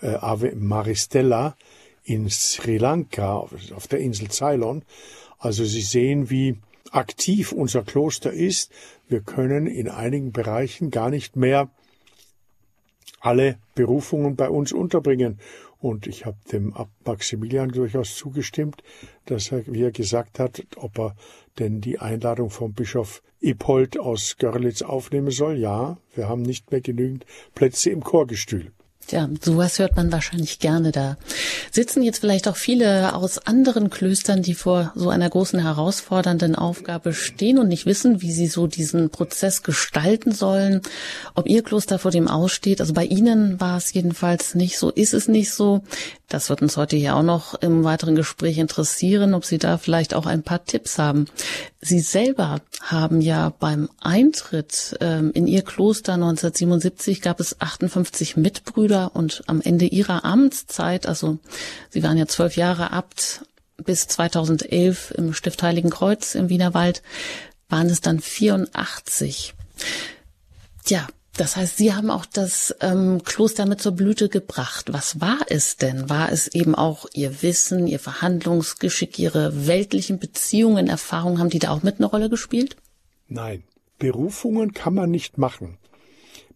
äh, Ave Maristella in Sri Lanka auf der Insel Ceylon. Also Sie sehen, wie aktiv unser Kloster ist. Wir können in einigen Bereichen gar nicht mehr alle Berufungen bei uns unterbringen. Und ich habe dem Maximilian durchaus zugestimmt, dass er, wie er gesagt hat, ob er denn die Einladung vom Bischof Ippold aus Görlitz aufnehmen soll. Ja, wir haben nicht mehr genügend Plätze im Chorgestühl. Ja, sowas hört man wahrscheinlich gerne da. Sitzen jetzt vielleicht auch viele aus anderen Klöstern, die vor so einer großen herausfordernden Aufgabe stehen und nicht wissen, wie sie so diesen Prozess gestalten sollen, ob ihr Kloster vor dem aussteht. Also bei Ihnen war es jedenfalls nicht so, ist es nicht so. Das wird uns heute hier auch noch im weiteren Gespräch interessieren, ob Sie da vielleicht auch ein paar Tipps haben. Sie selber haben ja beim Eintritt ähm, in Ihr Kloster 1977 gab es 58 Mitbrüder und am Ende Ihrer Amtszeit, also Sie waren ja zwölf Jahre Abt bis 2011 im Stift Heiligen Kreuz im Wienerwald, waren es dann 84. Tja, das heißt, Sie haben auch das ähm, Kloster mit zur Blüte gebracht. Was war es denn? War es eben auch Ihr Wissen, Ihr Verhandlungsgeschick, Ihre weltlichen Beziehungen, Erfahrungen, haben die da auch mit eine Rolle gespielt? Nein, Berufungen kann man nicht machen.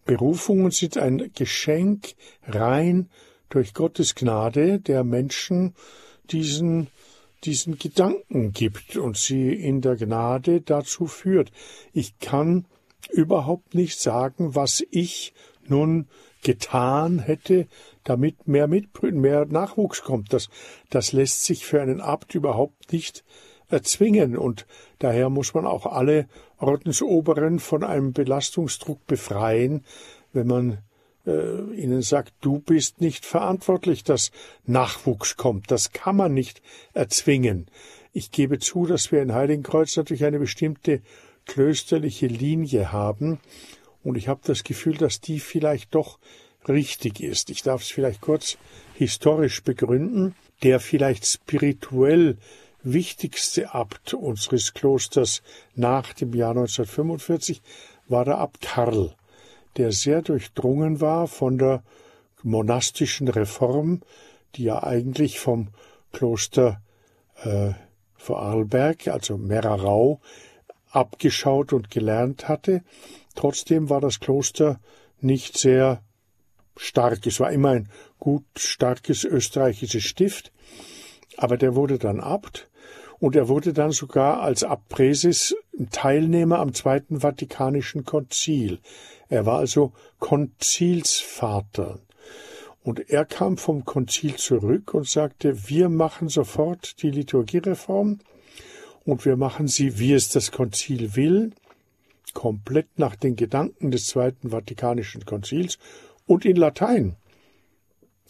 Berufungen sind ein Geschenk rein durch Gottes Gnade, der Menschen diesen diesen Gedanken gibt und sie in der Gnade dazu führt. Ich kann überhaupt nicht sagen, was ich nun getan hätte, damit mehr Mitbrüder, mehr Nachwuchs kommt. Das, das lässt sich für einen Abt überhaupt nicht erzwingen und daher muss man auch alle Ordensoberen von einem Belastungsdruck befreien, wenn man äh, ihnen sagt, du bist nicht verantwortlich, dass Nachwuchs kommt. Das kann man nicht erzwingen. Ich gebe zu, dass wir in Heiligenkreuz natürlich eine bestimmte klösterliche Linie haben. Und ich habe das Gefühl, dass die vielleicht doch richtig ist. Ich darf es vielleicht kurz historisch begründen. Der vielleicht spirituell wichtigste Abt unseres Klosters nach dem Jahr 1945 war der Abt Karl, der sehr durchdrungen war von der monastischen Reform, die ja eigentlich vom Kloster äh, Vorarlberg, also Merarau, abgeschaut und gelernt hatte. Trotzdem war das Kloster nicht sehr stark. Es war immer ein gut starkes österreichisches Stift, aber der wurde dann Abt und er wurde dann sogar als Abpräses Teilnehmer am Zweiten Vatikanischen Konzil. Er war also Konzilsvater. Und er kam vom Konzil zurück und sagte, wir machen sofort die Liturgiereform und wir machen sie, wie es das Konzil will, komplett nach den Gedanken des Zweiten Vatikanischen Konzils und in Latein.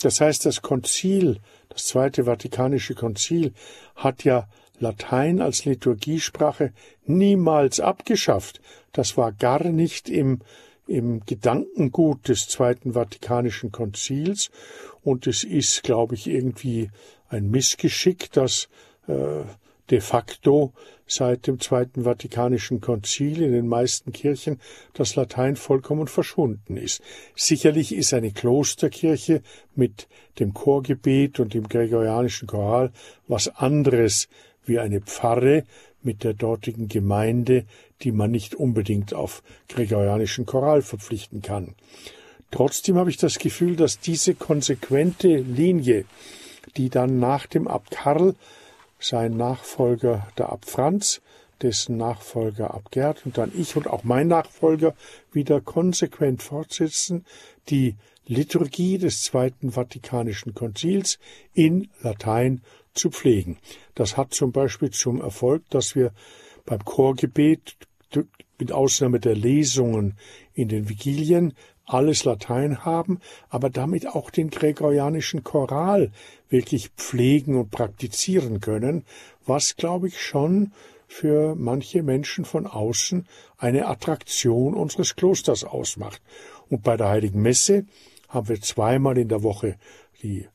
Das heißt, das Konzil, das Zweite Vatikanische Konzil, hat ja Latein als Liturgiesprache niemals abgeschafft. Das war gar nicht im, im Gedankengut des Zweiten Vatikanischen Konzils und es ist, glaube ich, irgendwie ein Missgeschick, dass äh, de facto seit dem Zweiten Vatikanischen Konzil in den meisten Kirchen das Latein vollkommen verschwunden ist. Sicherlich ist eine Klosterkirche mit dem Chorgebet und dem gregorianischen Choral was anderes wie eine Pfarre mit der dortigen Gemeinde, die man nicht unbedingt auf gregorianischen Choral verpflichten kann. Trotzdem habe ich das Gefühl, dass diese konsequente Linie, die dann nach dem Abt Karl sein Nachfolger der Abt Franz, dessen Nachfolger Abt Gerd und dann ich und auch mein Nachfolger wieder konsequent fortsetzen, die Liturgie des Zweiten Vatikanischen Konzils in Latein zu pflegen. Das hat zum Beispiel zum Erfolg, dass wir beim Chorgebet mit Ausnahme der Lesungen in den Vigilien alles Latein haben, aber damit auch den gregorianischen Choral wirklich pflegen und praktizieren können, was, glaube ich, schon für manche Menschen von außen eine Attraktion unseres Klosters ausmacht. Und bei der Heiligen Messe haben wir zweimal in der Woche die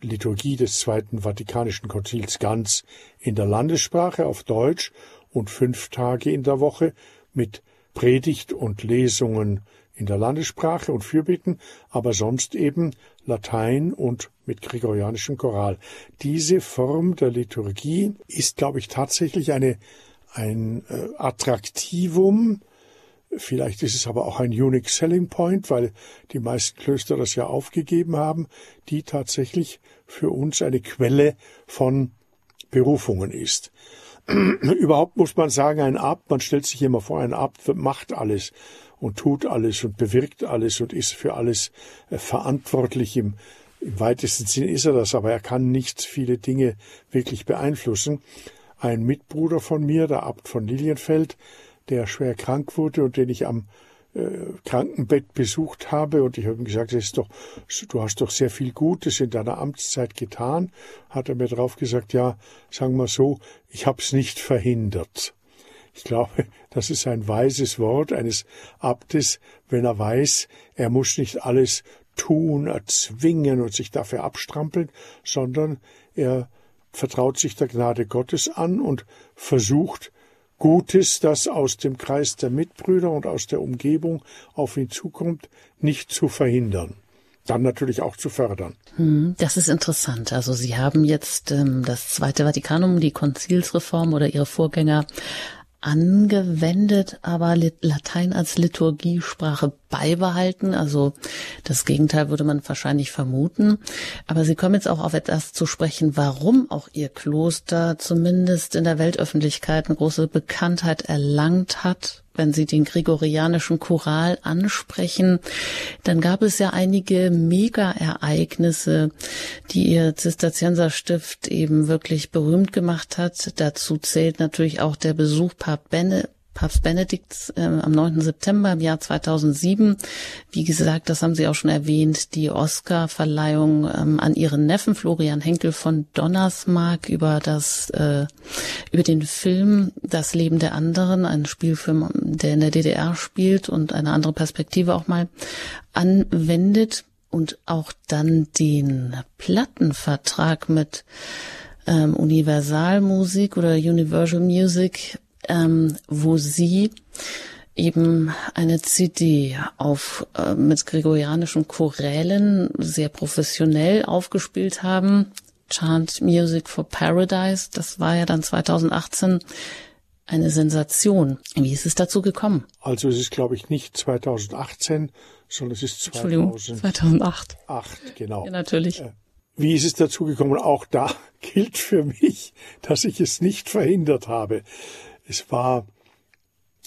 Liturgie des Zweiten Vatikanischen Konzils ganz in der Landessprache auf Deutsch und fünf Tage in der Woche mit Predigt und Lesungen in der Landessprache und Fürbitten, aber sonst eben Latein und mit gregorianischem Choral. Diese Form der Liturgie ist, glaube ich, tatsächlich eine, ein äh, Attraktivum. Vielleicht ist es aber auch ein Unique Selling Point, weil die meisten Klöster das ja aufgegeben haben, die tatsächlich für uns eine Quelle von Berufungen ist. Überhaupt muss man sagen, ein Abt, man stellt sich immer vor, ein Abt macht alles und tut alles und bewirkt alles und ist für alles äh, verantwortlich. Im, Im weitesten Sinne ist er das, aber er kann nicht viele Dinge wirklich beeinflussen. Ein Mitbruder von mir, der Abt von Lilienfeld, der schwer krank wurde und den ich am äh, Krankenbett besucht habe und ich habe ihm gesagt, ist doch, du hast doch sehr viel Gutes in deiner Amtszeit getan, hat er mir darauf gesagt, ja, sagen wir so, ich habe es nicht verhindert. Ich glaube, das ist ein weises Wort eines Abtes, wenn er weiß, er muss nicht alles tun, erzwingen und sich dafür abstrampeln, sondern er vertraut sich der Gnade Gottes an und versucht, Gutes, das aus dem Kreis der Mitbrüder und aus der Umgebung auf ihn zukommt, nicht zu verhindern dann natürlich auch zu fördern. Hm, das ist interessant. Also Sie haben jetzt ähm, das Zweite Vatikanum, die Konzilsreform oder Ihre Vorgänger angewendet, aber Latein als Liturgiesprache beibehalten. Also das Gegenteil würde man wahrscheinlich vermuten. Aber Sie kommen jetzt auch auf etwas zu sprechen, warum auch Ihr Kloster zumindest in der Weltöffentlichkeit eine große Bekanntheit erlangt hat wenn Sie den gregorianischen Choral ansprechen, dann gab es ja einige Mega-Ereignisse, die Ihr Zisterzienserstift eben wirklich berühmt gemacht hat. Dazu zählt natürlich auch der Besuch Papst Benne Papst Benedikt äh, am 9. September im Jahr 2007. Wie gesagt, das haben Sie auch schon erwähnt, die Oscar-Verleihung ähm, an Ihren Neffen Florian Henkel von Donnersmark über das äh, über den Film Das Leben der anderen, ein Spielfilm, der in der DDR spielt und eine andere Perspektive auch mal anwendet und auch dann den Plattenvertrag mit ähm, Universalmusik oder Universal Music ähm, wo sie eben eine CD auf äh, mit gregorianischen Chorälen sehr professionell aufgespielt haben. Chant Music for Paradise, das war ja dann 2018 eine Sensation. Wie ist es dazu gekommen? Also es ist, glaube ich, nicht 2018, sondern es ist 2000, 2008. 8, genau. Ja, natürlich. Äh, wie ist es dazu gekommen? Auch da gilt für mich, dass ich es nicht verhindert habe. Es war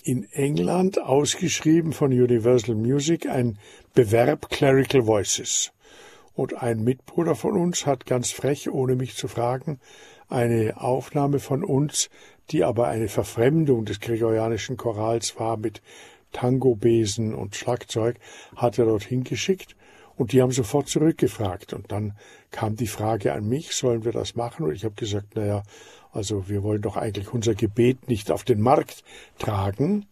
in England ausgeschrieben von Universal Music ein Bewerb Clerical Voices. Und ein Mitbruder von uns hat ganz frech, ohne mich zu fragen, eine Aufnahme von uns, die aber eine Verfremdung des gregorianischen Chorals war mit Tango-Besen und Schlagzeug, hat er dorthin geschickt und die haben sofort zurückgefragt. Und dann kam die Frage an mich, sollen wir das machen? Und ich habe gesagt, naja, also wir wollen doch eigentlich unser Gebet nicht auf den Markt tragen.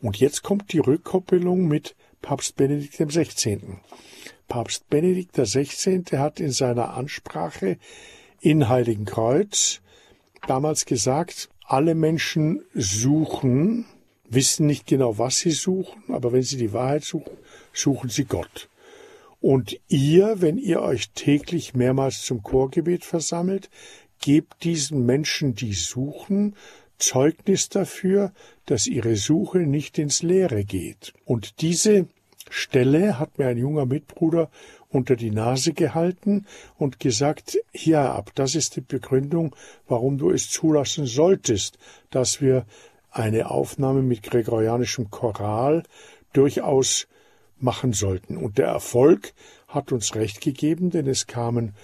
Und jetzt kommt die Rückkoppelung mit Papst Benedikt XVI. Papst Benedikt XVI. hat in seiner Ansprache in Heiligen Kreuz damals gesagt, alle Menschen suchen, wissen nicht genau, was sie suchen, aber wenn sie die Wahrheit suchen, suchen sie Gott. Und ihr, wenn ihr euch täglich mehrmals zum Chorgebet versammelt, gebt diesen Menschen, die suchen, Zeugnis dafür, dass ihre Suche nicht ins Leere geht. Und diese Stelle hat mir ein junger Mitbruder unter die Nase gehalten und gesagt, hier ab, das ist die Begründung, warum du es zulassen solltest, dass wir eine Aufnahme mit gregorianischem Choral durchaus machen sollten. Und der Erfolg hat uns recht gegeben, denn es kamen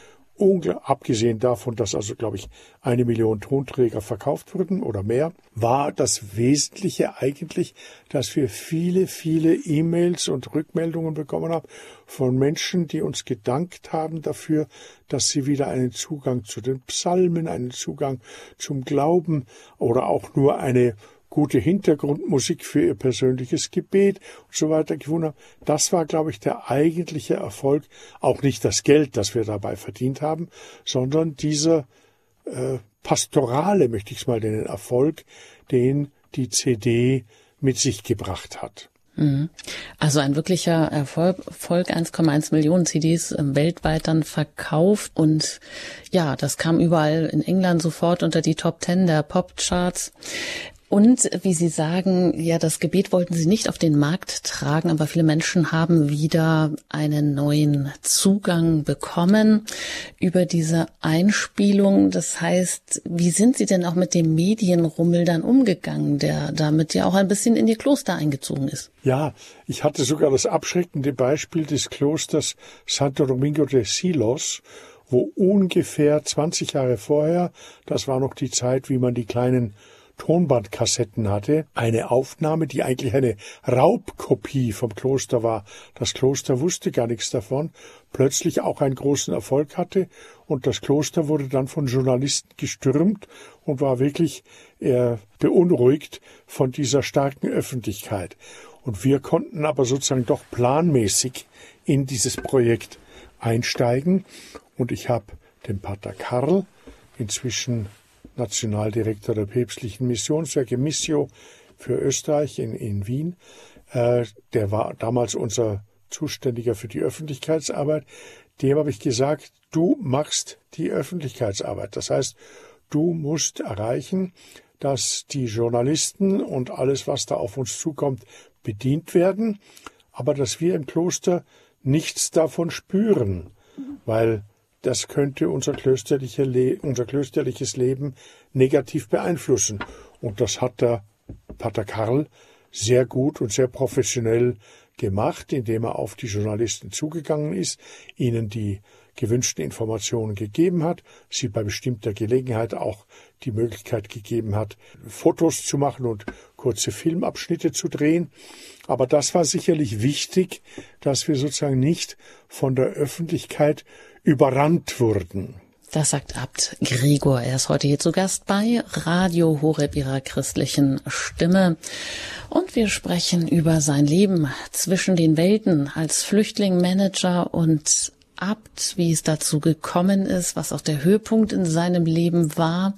abgesehen davon, dass also, glaube ich, eine Million Tonträger verkauft wurden oder mehr, war das Wesentliche eigentlich, dass wir viele, viele E-Mails und Rückmeldungen bekommen haben von Menschen, die uns gedankt haben dafür, dass sie wieder einen Zugang zu den Psalmen, einen Zugang zum Glauben oder auch nur eine gute Hintergrundmusik für ihr persönliches Gebet und so weiter gefunden haben. Das war, glaube ich, der eigentliche Erfolg. Auch nicht das Geld, das wir dabei verdient haben, sondern dieser äh, pastorale, möchte ich es mal nennen, Erfolg, den die CD mit sich gebracht hat. Mhm. Also ein wirklicher Erfolg, 1,1 Millionen CDs äh, weltweit dann verkauft und ja, das kam überall in England sofort unter die Top Ten der Popcharts. Und wie Sie sagen, ja, das Gebet wollten Sie nicht auf den Markt tragen, aber viele Menschen haben wieder einen neuen Zugang bekommen über diese Einspielung. Das heißt, wie sind Sie denn auch mit dem Medienrummel dann umgegangen, der damit ja auch ein bisschen in Ihr Kloster eingezogen ist? Ja, ich hatte sogar das abschreckende Beispiel des Klosters Santo Domingo de Silos, wo ungefähr 20 Jahre vorher, das war noch die Zeit, wie man die kleinen Tonbandkassetten hatte, eine Aufnahme, die eigentlich eine Raubkopie vom Kloster war. Das Kloster wusste gar nichts davon, plötzlich auch einen großen Erfolg hatte und das Kloster wurde dann von Journalisten gestürmt und war wirklich äh, beunruhigt von dieser starken Öffentlichkeit. Und wir konnten aber sozusagen doch planmäßig in dieses Projekt einsteigen und ich habe den Pater Karl, inzwischen Nationaldirektor der päpstlichen Missionswerke Missio für Österreich in, in Wien. Äh, der war damals unser Zuständiger für die Öffentlichkeitsarbeit. Dem habe ich gesagt, du machst die Öffentlichkeitsarbeit. Das heißt, du musst erreichen, dass die Journalisten und alles, was da auf uns zukommt, bedient werden, aber dass wir im Kloster nichts davon spüren, weil das könnte unser, klösterliche Le unser klösterliches Leben negativ beeinflussen. Und das hat der Pater Karl sehr gut und sehr professionell gemacht, indem er auf die Journalisten zugegangen ist, ihnen die gewünschten Informationen gegeben hat, sie bei bestimmter Gelegenheit auch die Möglichkeit gegeben hat, Fotos zu machen und kurze Filmabschnitte zu drehen. Aber das war sicherlich wichtig, dass wir sozusagen nicht von der Öffentlichkeit überrannt wurden. Das sagt Abt Gregor. Er ist heute hier zu Gast bei Radio Horeb ihrer christlichen Stimme. Und wir sprechen über sein Leben zwischen den Welten als Flüchtling, Manager und Abt, wie es dazu gekommen ist, was auch der Höhepunkt in seinem Leben war.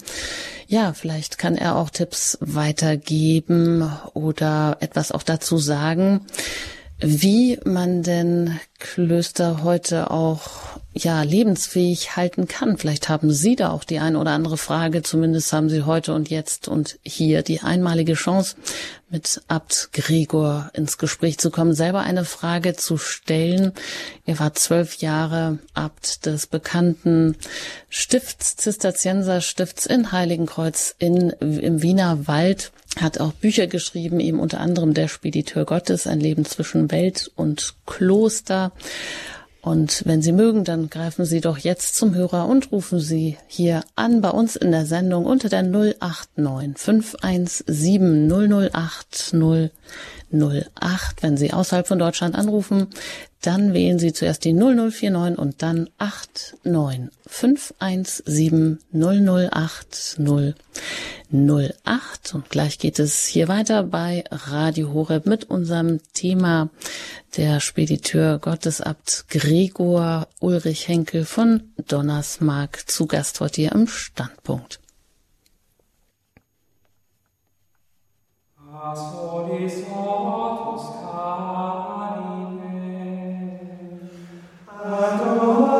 Ja, vielleicht kann er auch Tipps weitergeben oder etwas auch dazu sagen, wie man denn Klöster heute auch ja lebensfähig halten kann. Vielleicht haben Sie da auch die ein oder andere Frage. Zumindest haben Sie heute und jetzt und hier die einmalige Chance, mit Abt Gregor ins Gespräch zu kommen, selber eine Frage zu stellen. Er war zwölf Jahre Abt des bekannten Stifts, Zisterzienser Stifts in Heiligenkreuz in, im Wiener Wald hat auch Bücher geschrieben, eben unter anderem Der Spediteur Gottes, ein Leben zwischen Welt und Kloster. Und wenn Sie mögen, dann greifen Sie doch jetzt zum Hörer und rufen Sie hier an bei uns in der Sendung unter der 089 517 008 008. Wenn Sie außerhalb von Deutschland anrufen, dann wählen Sie zuerst die 0049 und dann 89 517 008 008. Und gleich geht es hier weiter bei Radio Horeb mit unserem Thema der Spediteur Gottesabt Gregor Ulrich Henkel von Donnersmark zu Gast heute hier im Standpunkt. وتوبة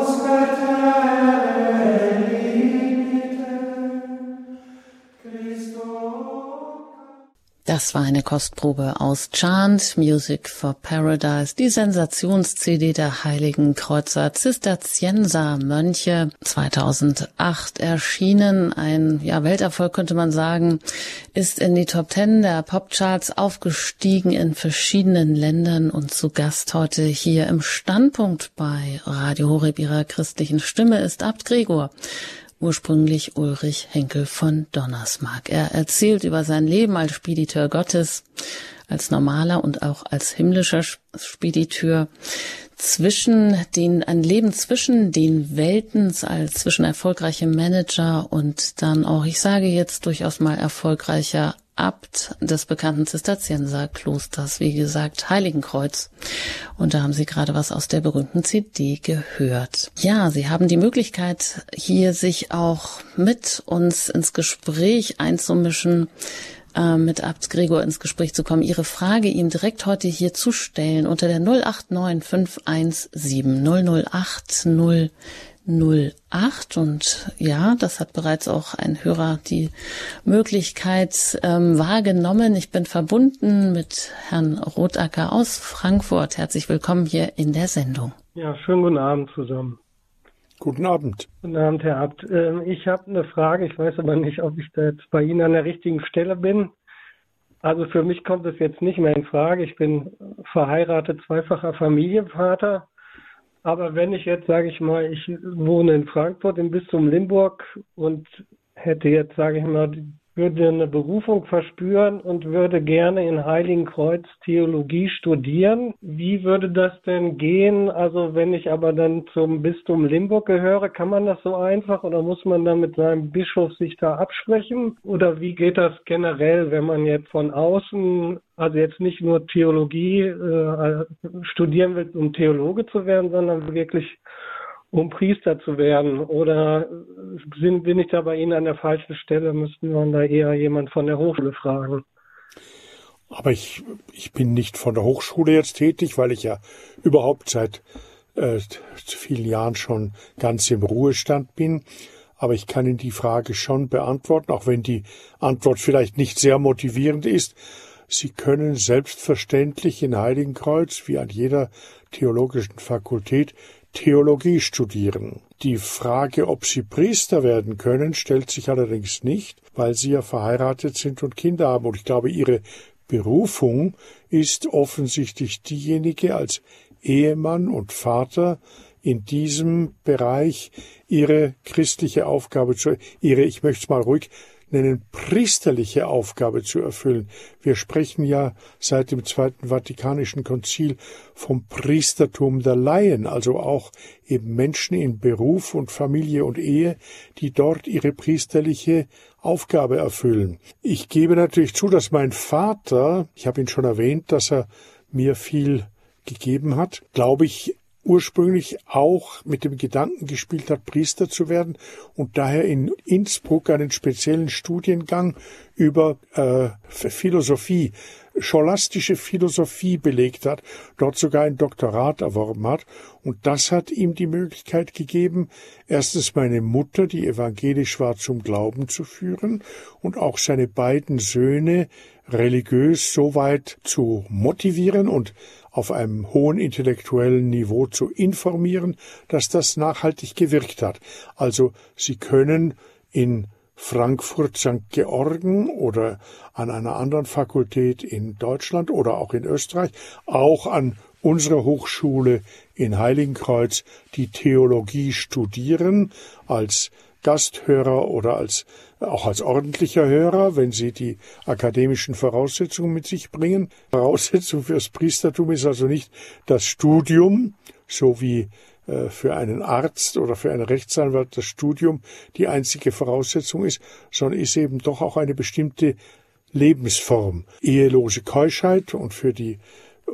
Das war eine Kostprobe aus Chant, Music for Paradise, die Sensations-CD der Heiligen Kreuzer Zisterzienser Mönche, 2008 erschienen. Ein ja, Welterfolg könnte man sagen, ist in die Top Ten der Popcharts aufgestiegen in verschiedenen Ländern und zu Gast heute hier im Standpunkt bei Radio Horeb ihrer christlichen Stimme ist Abt Gregor ursprünglich Ulrich Henkel von Donnersmarck. Er erzählt über sein Leben als Spediteur Gottes, als normaler und auch als himmlischer Spediteur zwischen den, ein Leben zwischen den Welten, als zwischen erfolgreichem Manager und dann auch, ich sage jetzt durchaus mal erfolgreicher Abt des bekannten Zisterzienserklosters, wie gesagt, Heiligenkreuz. Und da haben Sie gerade was aus der berühmten CD gehört. Ja, Sie haben die Möglichkeit, hier sich auch mit uns ins Gespräch einzumischen. äh, mit Abt Gregor ins Gespräch zu kommen, Ihre Frage ihm direkt heute hier zu stellen unter der 089 517 008 008 und ja, das hat bereits auch ein Hörer die Möglichkeit ähm, wahrgenommen. Ich bin verbunden mit Herrn Rotacker aus Frankfurt. Herzlich willkommen hier in der Sendung. Ja, schönen guten Abend zusammen. Guten Abend. Guten Abend, Herr Abt. Ähm, ich habe eine Frage. Ich weiß aber nicht, ob ich da jetzt bei Ihnen an der richtigen Stelle bin. Also für mich kommt es jetzt nicht mehr in Frage. Ich bin verheiratet, zweifacher Familienvater. Aber wenn ich jetzt, sage ich mal, ich wohne in Frankfurt im Bistum Limburg und hätte jetzt, sage ich mal, würde eine Berufung verspüren und würde gerne in Heiligenkreuz Theologie studieren. Wie würde das denn gehen? Also wenn ich aber dann zum Bistum Limburg gehöre, kann man das so einfach oder muss man dann mit seinem Bischof sich da absprechen? Oder wie geht das generell, wenn man jetzt von außen, also jetzt nicht nur Theologie äh, studieren will, um Theologe zu werden, sondern wirklich um Priester zu werden? Oder sind, bin ich da bei Ihnen an der falschen Stelle? Müssten wir da eher jemand von der Hochschule fragen? Aber ich, ich bin nicht von der Hochschule jetzt tätig, weil ich ja überhaupt seit äh, vielen Jahren schon ganz im Ruhestand bin. Aber ich kann Ihnen die Frage schon beantworten, auch wenn die Antwort vielleicht nicht sehr motivierend ist. Sie können selbstverständlich in Heiligenkreuz, wie an jeder theologischen Fakultät, Theologie studieren. Die Frage, ob sie Priester werden können, stellt sich allerdings nicht, weil sie ja verheiratet sind und Kinder haben. Und ich glaube, ihre Berufung ist offensichtlich diejenige, als Ehemann und Vater in diesem Bereich ihre christliche Aufgabe zu, ihre, ich möchte es mal ruhig nennen, priesterliche Aufgabe zu erfüllen. Wir sprechen ja seit dem Zweiten Vatikanischen Konzil vom Priestertum der Laien, also auch eben Menschen in Beruf und Familie und Ehe, die dort ihre priesterliche Aufgabe erfüllen. Ich gebe natürlich zu, dass mein Vater, ich habe ihn schon erwähnt, dass er mir viel gegeben hat, glaube ich, ursprünglich auch mit dem Gedanken gespielt hat, Priester zu werden und daher in Innsbruck einen speziellen Studiengang über äh, Philosophie, scholastische Philosophie belegt hat, dort sogar ein Doktorat erworben hat. Und das hat ihm die Möglichkeit gegeben, erstens meine Mutter, die evangelisch war, zum Glauben zu führen und auch seine beiden Söhne religiös so weit zu motivieren und auf einem hohen intellektuellen Niveau zu informieren, dass das nachhaltig gewirkt hat. Also Sie können in Frankfurt St. Georgen oder an einer anderen Fakultät in Deutschland oder auch in Österreich, auch an unserer Hochschule in Heiligenkreuz die Theologie studieren als Gasthörer oder als auch als ordentlicher Hörer, wenn sie die akademischen Voraussetzungen mit sich bringen. Voraussetzung fürs Priestertum ist also nicht das Studium, so wie äh, für einen Arzt oder für einen Rechtsanwalt das Studium die einzige Voraussetzung ist, sondern ist eben doch auch eine bestimmte Lebensform. Ehelose Keuschheit und für die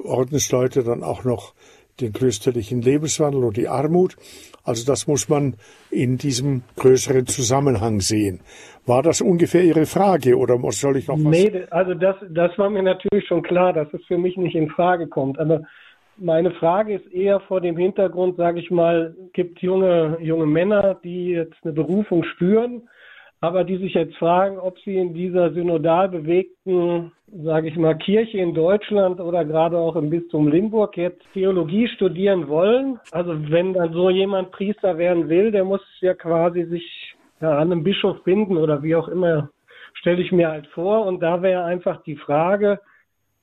Ordensleute dann auch noch den klösterlichen Lebenswandel und die Armut. Also das muss man in diesem größeren Zusammenhang sehen. War das ungefähr Ihre Frage oder soll ich noch was? Nee, also das, das war mir natürlich schon klar, dass es für mich nicht in Frage kommt. Aber meine Frage ist eher vor dem Hintergrund, sage ich mal, gibt junge, junge Männer, die jetzt eine Berufung spüren aber die sich jetzt fragen, ob sie in dieser synodal bewegten, sage ich mal, Kirche in Deutschland oder gerade auch im Bistum Limburg jetzt Theologie studieren wollen. Also wenn dann so jemand Priester werden will, der muss ja quasi sich ja, an einen Bischof binden oder wie auch immer, stelle ich mir halt vor. Und da wäre einfach die Frage,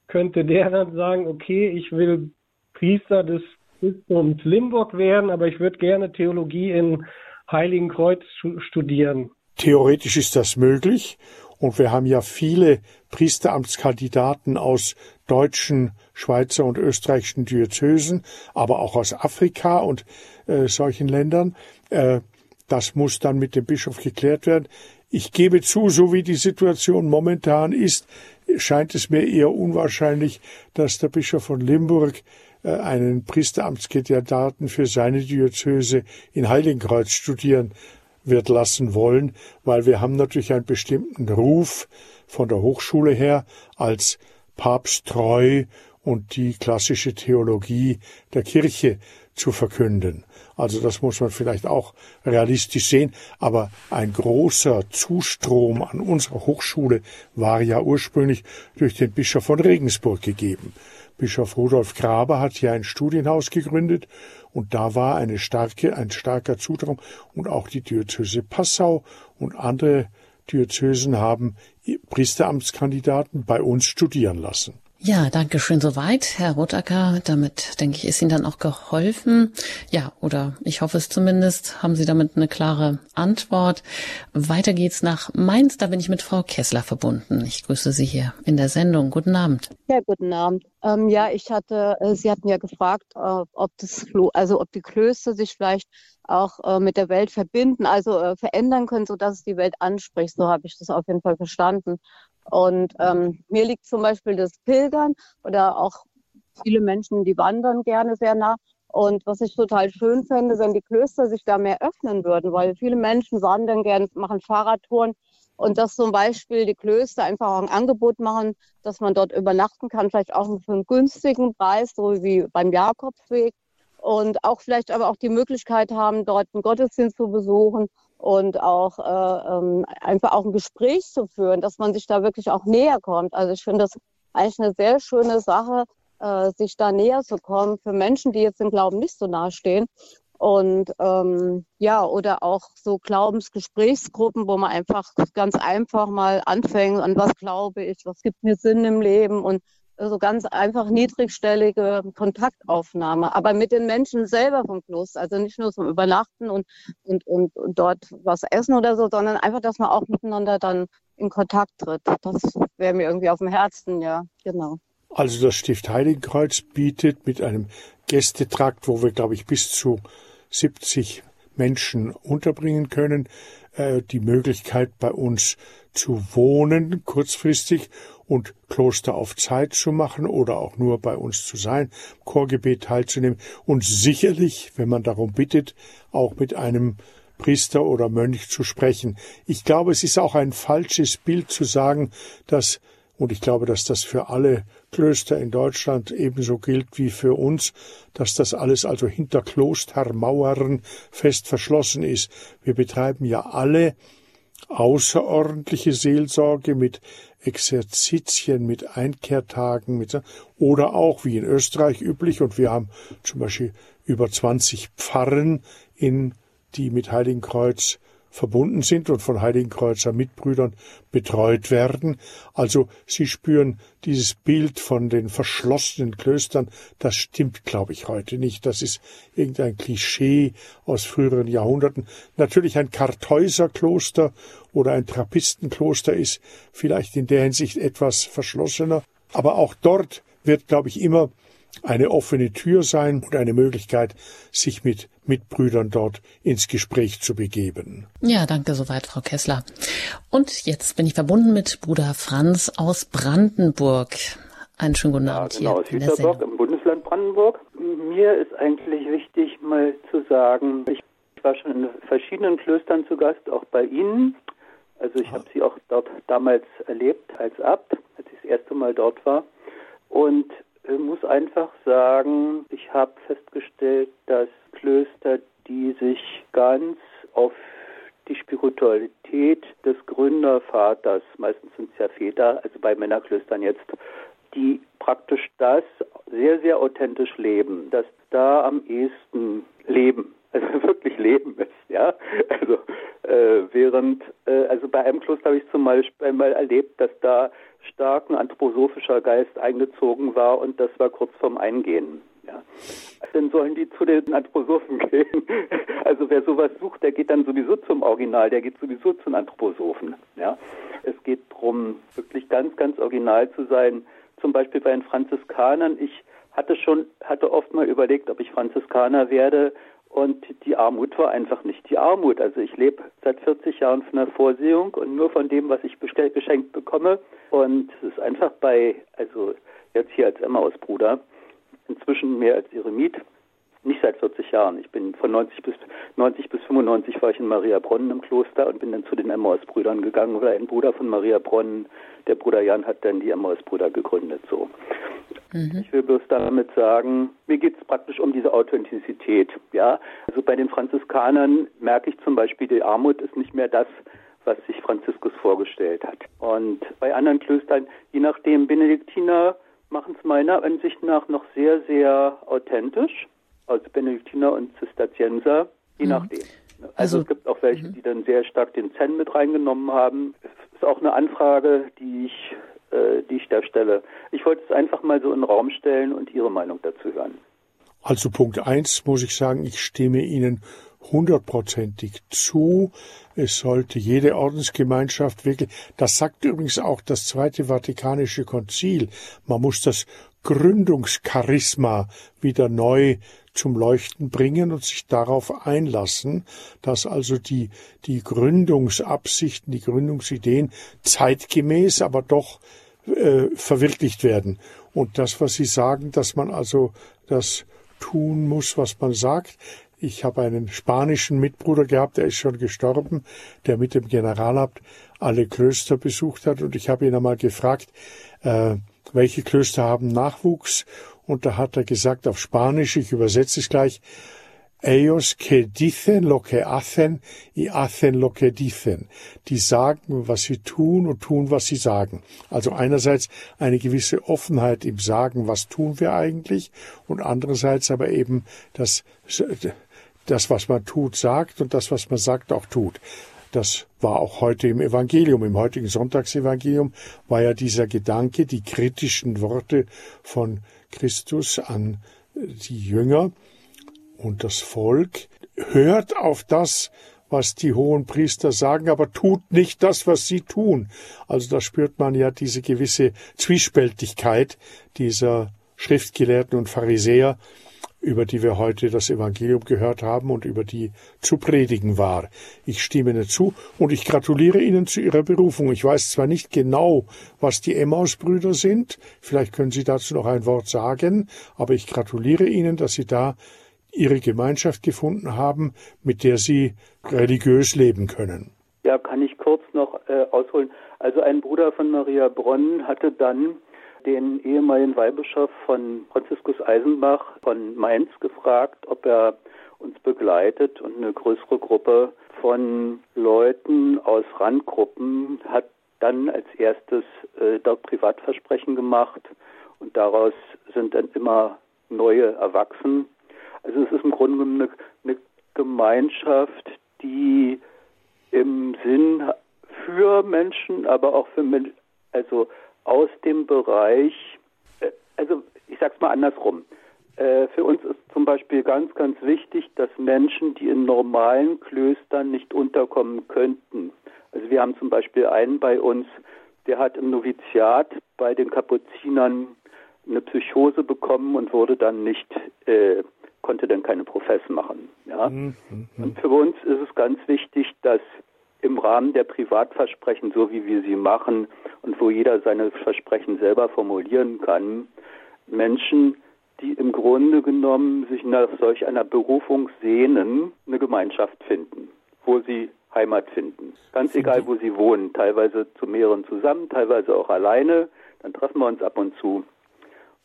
könnte der dann sagen, okay, ich will Priester des Bistums Limburg werden, aber ich würde gerne Theologie in Heiligenkreuz studieren. Theoretisch ist das möglich und wir haben ja viele Priesteramtskandidaten aus deutschen, Schweizer und österreichischen Diözesen, aber auch aus Afrika und äh, solchen Ländern. Äh, das muss dann mit dem Bischof geklärt werden. Ich gebe zu, so wie die Situation momentan ist, scheint es mir eher unwahrscheinlich, dass der Bischof von Limburg äh, einen Priesteramtskandidaten für seine Diözese in Heiligenkreuz studieren wird lassen wollen, weil wir haben natürlich einen bestimmten Ruf von der Hochschule her als papsttreu und die klassische Theologie der Kirche zu verkünden. Also das muss man vielleicht auch realistisch sehen. Aber ein großer Zustrom an unserer Hochschule war ja ursprünglich durch den Bischof von Regensburg gegeben. Bischof Rudolf Graber hat hier ein Studienhaus gegründet und da war eine starke, ein starker Zutrom und auch die Diözese Passau und andere Diözesen haben Priesteramtskandidaten bei uns studieren lassen. Ja, danke schön soweit, Herr Rotacker. Damit, denke ich, ist Ihnen dann auch geholfen. Ja, oder ich hoffe es zumindest. Haben Sie damit eine klare Antwort? Weiter geht's nach Mainz. Da bin ich mit Frau Kessler verbunden. Ich grüße Sie hier in der Sendung. Guten Abend. Ja, guten Abend. Ähm, ja, ich hatte, äh, Sie hatten ja gefragt, äh, ob das, also ob die Klöster sich vielleicht auch äh, mit der Welt verbinden, also verändern können, so dass es die Welt anspricht. So habe ich das auf jeden Fall verstanden. Und ähm, mir liegt zum Beispiel das Pilgern oder auch viele Menschen, die wandern gerne sehr nah. Und was ich total schön fände, wenn die Klöster sich da mehr öffnen würden, weil viele Menschen wandern gerne, machen Fahrradtouren und dass zum Beispiel die Klöster einfach auch ein Angebot machen, dass man dort übernachten kann, vielleicht auch für einen günstigen Preis, so wie beim Jakobsweg. Und auch vielleicht aber auch die Möglichkeit haben, dort einen Gottesdienst zu besuchen und auch äh, ähm, einfach auch ein Gespräch zu führen, dass man sich da wirklich auch näher kommt. Also ich finde das eigentlich eine sehr schöne Sache, äh, sich da näher zu kommen für Menschen, die jetzt im Glauben nicht so nahe stehen. Und ähm, ja, oder auch so Glaubensgesprächsgruppen, wo man einfach ganz einfach mal anfängt, an was glaube ich, was gibt mir Sinn im Leben und so ganz einfach niedrigstellige Kontaktaufnahme, aber mit den Menschen selber vom Kloster, also nicht nur zum Übernachten und, und, und, und dort was essen oder so, sondern einfach, dass man auch miteinander dann in Kontakt tritt. Das wäre mir irgendwie auf dem Herzen, ja, genau. Also das Stift Heiligenkreuz bietet mit einem Gästetrakt, wo wir, glaube ich, bis zu 70 Menschen unterbringen können, äh, die Möglichkeit bei uns zu wohnen, kurzfristig und Kloster auf Zeit zu machen oder auch nur bei uns zu sein, Chorgebet teilzunehmen und sicherlich, wenn man darum bittet, auch mit einem Priester oder Mönch zu sprechen. Ich glaube, es ist auch ein falsches Bild zu sagen, dass und ich glaube, dass das für alle Klöster in Deutschland ebenso gilt wie für uns, dass das alles also hinter Klostermauern fest verschlossen ist. Wir betreiben ja alle außerordentliche Seelsorge mit Exerzitien, mit Einkehrtagen, mit, oder auch wie in Österreich üblich, und wir haben zum Beispiel über 20 Pfarren in, die mit Heiligenkreuz verbunden sind und von Heiligenkreuzer Mitbrüdern betreut werden. Also Sie spüren dieses Bild von den verschlossenen Klöstern, das stimmt, glaube ich, heute nicht. Das ist irgendein Klischee aus früheren Jahrhunderten. Natürlich ein Kartäuserkloster oder ein Trappistenkloster ist vielleicht in der Hinsicht etwas verschlossener, aber auch dort wird, glaube ich, immer eine offene Tür sein und eine Möglichkeit, sich mit Mitbrüdern dort ins Gespräch zu begeben. Ja, danke soweit, Frau Kessler. Und jetzt bin ich verbunden mit Bruder Franz aus Brandenburg. Einen schönen guten Abend ja, genau, hier. Aus Hüterbock im Bundesland Brandenburg. Mir ist eigentlich wichtig, mal zu sagen, ich war schon in verschiedenen Klöstern zu Gast, auch bei Ihnen. Also ich habe sie auch dort damals erlebt als Abt, als ich das erste Mal dort war. Und muss einfach sagen, ich habe festgestellt, dass Klöster, die sich ganz auf die Spiritualität des Gründervaters, meistens sind es ja Väter, also bei Männerklöstern jetzt, die praktisch das sehr, sehr authentisch leben, dass da am ehesten Leben, also wirklich Leben ist, ja. Also äh, während, äh, also bei einem Kloster habe ich zum Beispiel einmal erlebt, dass da starken anthroposophischer Geist eingezogen war und das war kurz vorm Eingehen. Ja. Dann sollen die zu den Anthroposophen gehen. Also wer sowas sucht, der geht dann sowieso zum Original, der geht sowieso zu den Anthroposophen. Ja. Es geht darum, wirklich ganz, ganz original zu sein. Zum Beispiel bei den Franziskanern. Ich hatte schon, hatte oft mal überlegt, ob ich Franziskaner werde und die Armut war einfach nicht die Armut. Also ich lebe seit 40 Jahren von der Vorsehung und nur von dem, was ich geschenkt bekomme. Und es ist einfach bei, also jetzt hier als Emmaus-Bruder, inzwischen mehr als Eremit, nicht seit 40 Jahren. Ich bin von 90 bis 90 bis 95 war ich in Maria Bronnen im Kloster und bin dann zu den Emmaus-Brüdern gegangen, weil ein Bruder von Maria Bronnen, der Bruder Jan, hat dann die Emmaus-Brüder gegründet. So. Mhm. Ich will bloß damit sagen, mir geht es praktisch um diese Authentizität. Ja, also bei den Franziskanern merke ich zum Beispiel, die Armut ist nicht mehr das, was sich Franziskus vorgestellt hat. Und bei anderen Klöstern, je nachdem, Benediktiner machen es meiner Ansicht nach noch sehr, sehr authentisch als Benediktiner und Zisterzienser, je mhm. nachdem. Also, also, es gibt auch welche, mhm. die dann sehr stark den Zen mit reingenommen haben. Das ist auch eine Anfrage, die ich, äh, die ich da stelle. Ich wollte es einfach mal so in den Raum stellen und Ihre Meinung dazu hören. Also Punkt eins muss ich sagen, ich stimme Ihnen hundertprozentig zu. Es sollte jede Ordensgemeinschaft wirklich, das sagt übrigens auch das Zweite Vatikanische Konzil, man muss das Gründungscharisma wieder neu zum Leuchten bringen und sich darauf einlassen, dass also die, die Gründungsabsichten, die Gründungsideen zeitgemäß, aber doch äh, verwirklicht werden. Und das, was Sie sagen, dass man also das tun muss, was man sagt, ich habe einen spanischen Mitbruder gehabt, der ist schon gestorben, der mit dem Generalabt alle Klöster besucht hat. Und ich habe ihn einmal gefragt, äh, welche Klöster haben Nachwuchs? Und da hat er gesagt auf Spanisch, ich übersetze es gleich, Ellos que dicen lo que hacen y hacen lo que dicen. Die sagen, was sie tun und tun, was sie sagen. Also einerseits eine gewisse Offenheit im Sagen, was tun wir eigentlich, und andererseits aber eben das, das, was man tut, sagt und das, was man sagt, auch tut. Das war auch heute im Evangelium, im heutigen Sonntagsevangelium war ja dieser Gedanke, die kritischen Worte von Christus an die Jünger und das Volk, hört auf das, was die hohen Priester sagen, aber tut nicht das, was sie tun. Also da spürt man ja diese gewisse Zwiespältigkeit dieser Schriftgelehrten und Pharisäer, über die wir heute das Evangelium gehört haben und über die zu predigen war. Ich stimme Ihnen zu und ich gratuliere Ihnen zu Ihrer Berufung. Ich weiß zwar nicht genau, was die Emmaus-Brüder sind, vielleicht können Sie dazu noch ein Wort sagen, aber ich gratuliere Ihnen, dass Sie da Ihre Gemeinschaft gefunden haben, mit der Sie religiös leben können. Ja, kann ich kurz noch äh, ausholen. Also ein Bruder von Maria Bronn hatte dann den ehemaligen Weihbischof von Franziskus Eisenbach von Mainz gefragt, ob er uns begleitet und eine größere Gruppe von Leuten aus Randgruppen hat dann als erstes äh, dort Privatversprechen gemacht und daraus sind dann immer neue erwachsen. Also es ist im Grunde genommen eine, eine Gemeinschaft, die im Sinn für Menschen, aber auch für Menschen, also aus dem Bereich, äh, also ich sage es mal andersrum. Äh, für uns ist zum Beispiel ganz, ganz wichtig, dass Menschen, die in normalen Klöstern nicht unterkommen könnten, also wir haben zum Beispiel einen bei uns, der hat im Noviziat bei den Kapuzinern eine Psychose bekommen und wurde dann nicht, äh, konnte dann keine Profess machen. Ja? Mhm. Und für uns ist es ganz wichtig, dass im Rahmen der Privatversprechen, so wie wir sie machen und wo jeder seine Versprechen selber formulieren kann, Menschen, die im Grunde genommen sich nach solch einer Berufung sehnen, eine Gemeinschaft finden, wo sie Heimat finden. Ganz egal, wo sie wohnen, teilweise zu mehreren zusammen, teilweise auch alleine, dann treffen wir uns ab und zu.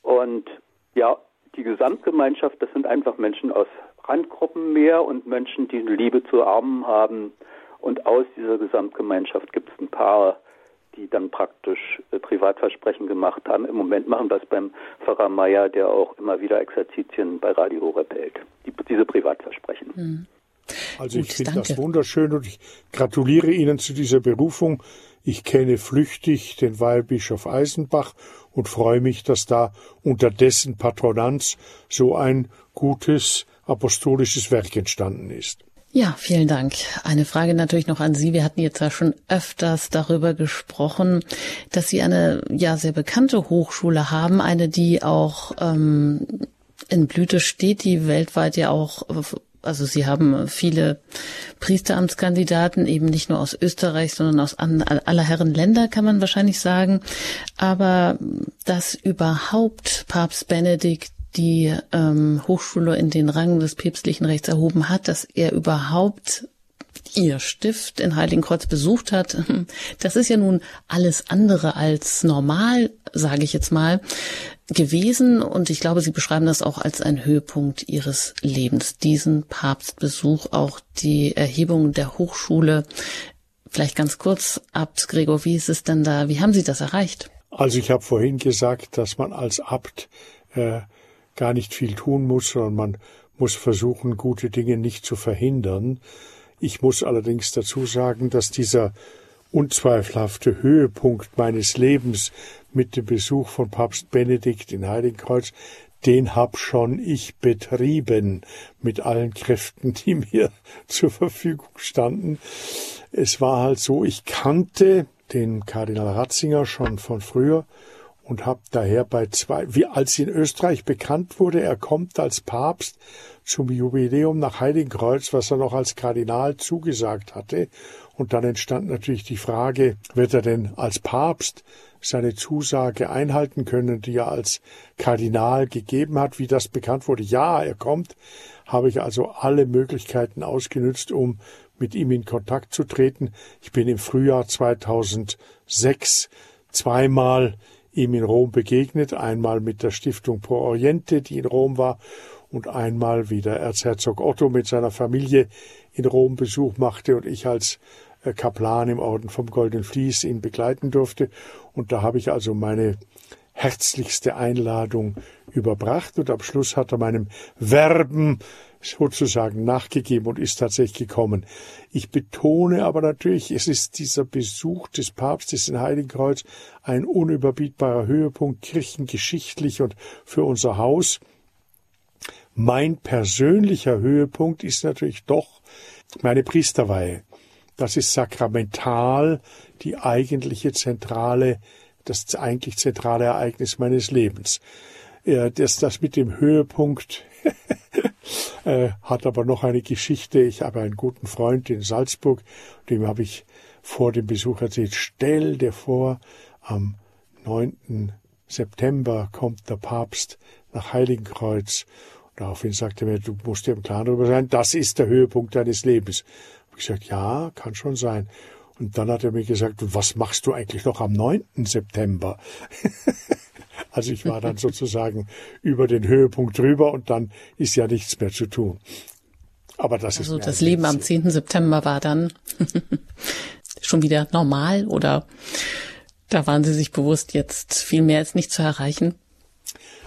Und ja, die Gesamtgemeinschaft, das sind einfach Menschen aus Randgruppen mehr und Menschen, die Liebe zu Armen haben, und aus dieser Gesamtgemeinschaft gibt es ein paar, die dann praktisch äh, Privatversprechen gemacht haben. Im Moment machen das beim Pfarrer Meier, der auch immer wieder Exerzitien bei Radio Horeb hält. Die, diese Privatversprechen. Mhm. Also ich finde das wunderschön und ich gratuliere Ihnen zu dieser Berufung. Ich kenne flüchtig den Weihbischof Eisenbach und freue mich, dass da unter dessen Patronanz so ein gutes apostolisches Werk entstanden ist. Ja, vielen Dank. Eine Frage natürlich noch an Sie. Wir hatten jetzt ja schon öfters darüber gesprochen, dass Sie eine ja sehr bekannte Hochschule haben, eine, die auch ähm, in Blüte steht, die weltweit ja auch also Sie haben viele Priesteramtskandidaten, eben nicht nur aus Österreich, sondern aus aller Herren Länder, kann man wahrscheinlich sagen. Aber dass überhaupt Papst Benedikt die ähm, Hochschule in den Rang des päpstlichen Rechts erhoben hat, dass er überhaupt ihr Stift in Heiligenkreuz besucht hat. Das ist ja nun alles andere als normal, sage ich jetzt mal, gewesen. Und ich glaube, Sie beschreiben das auch als einen Höhepunkt Ihres Lebens. Diesen Papstbesuch, auch die Erhebung der Hochschule. Vielleicht ganz kurz, Abt Gregor, wie ist es denn da? Wie haben Sie das erreicht? Also ich habe vorhin gesagt, dass man als Abt äh, gar nicht viel tun muss, sondern man muss versuchen, gute Dinge nicht zu verhindern. Ich muss allerdings dazu sagen, dass dieser unzweifelhafte Höhepunkt meines Lebens mit dem Besuch von Papst Benedikt in Heiligenkreuz, den hab schon ich betrieben mit allen Kräften, die mir zur Verfügung standen. Es war halt so, ich kannte den Kardinal Ratzinger schon von früher und habe daher bei zwei, wie als in Österreich bekannt wurde, er kommt als Papst zum Jubiläum nach Heiligenkreuz, was er noch als Kardinal zugesagt hatte. Und dann entstand natürlich die Frage, wird er denn als Papst seine Zusage einhalten können, die er als Kardinal gegeben hat, wie das bekannt wurde. Ja, er kommt, habe ich also alle Möglichkeiten ausgenützt, um mit ihm in Kontakt zu treten. Ich bin im Frühjahr 2006 zweimal ihm in Rom begegnet, einmal mit der Stiftung Pro Oriente, die in Rom war, und einmal wie der Erzherzog Otto mit seiner Familie in Rom Besuch machte und ich als äh, Kaplan im Orden vom Goldenen Vlies ihn begleiten durfte. Und da habe ich also meine herzlichste Einladung überbracht und am Schluss hat er meinem Werben sozusagen nachgegeben und ist tatsächlich gekommen. Ich betone aber natürlich, es ist dieser Besuch des Papstes in Heiligenkreuz ein unüberbietbarer Höhepunkt kirchengeschichtlich und für unser Haus. Mein persönlicher Höhepunkt ist natürlich doch meine Priesterweihe. Das ist sakramental die eigentliche zentrale, das eigentlich zentrale Ereignis meines Lebens. Das, das mit dem Höhepunkt äh, hat aber noch eine Geschichte. Ich habe einen guten Freund in Salzburg, dem habe ich vor dem Besuch erzählt, stell dir vor, am 9. September kommt der Papst nach Heiligenkreuz. Daraufhin sagte er mir, du musst dir im Klaren darüber sein, das ist der Höhepunkt deines Lebens. Ich gesagt, ja, kann schon sein. Und dann hat er mir gesagt, was machst du eigentlich noch am 9. September? Also ich war dann sozusagen über den Höhepunkt drüber und dann ist ja nichts mehr zu tun. Aber das also ist. Also das Leben am 10. September war dann schon wieder normal oder da waren Sie sich bewusst, jetzt viel mehr ist nicht zu erreichen?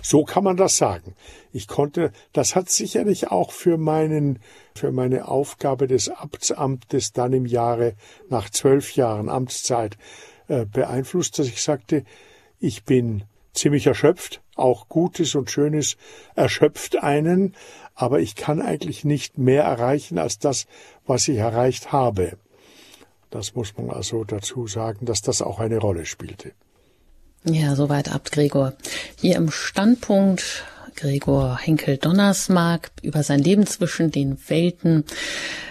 So kann man das sagen. Ich konnte, das hat sicherlich auch für meinen, für meine Aufgabe des Amtsamtes dann im Jahre nach zwölf Jahren Amtszeit äh, beeinflusst, dass ich sagte, ich bin ziemlich erschöpft. Auch Gutes und Schönes erschöpft einen, aber ich kann eigentlich nicht mehr erreichen als das, was ich erreicht habe. Das muss man also dazu sagen, dass das auch eine Rolle spielte. Ja, soweit Abt Gregor. Hier im Standpunkt Gregor Henkel-Donnersmark über sein Leben zwischen den Welten,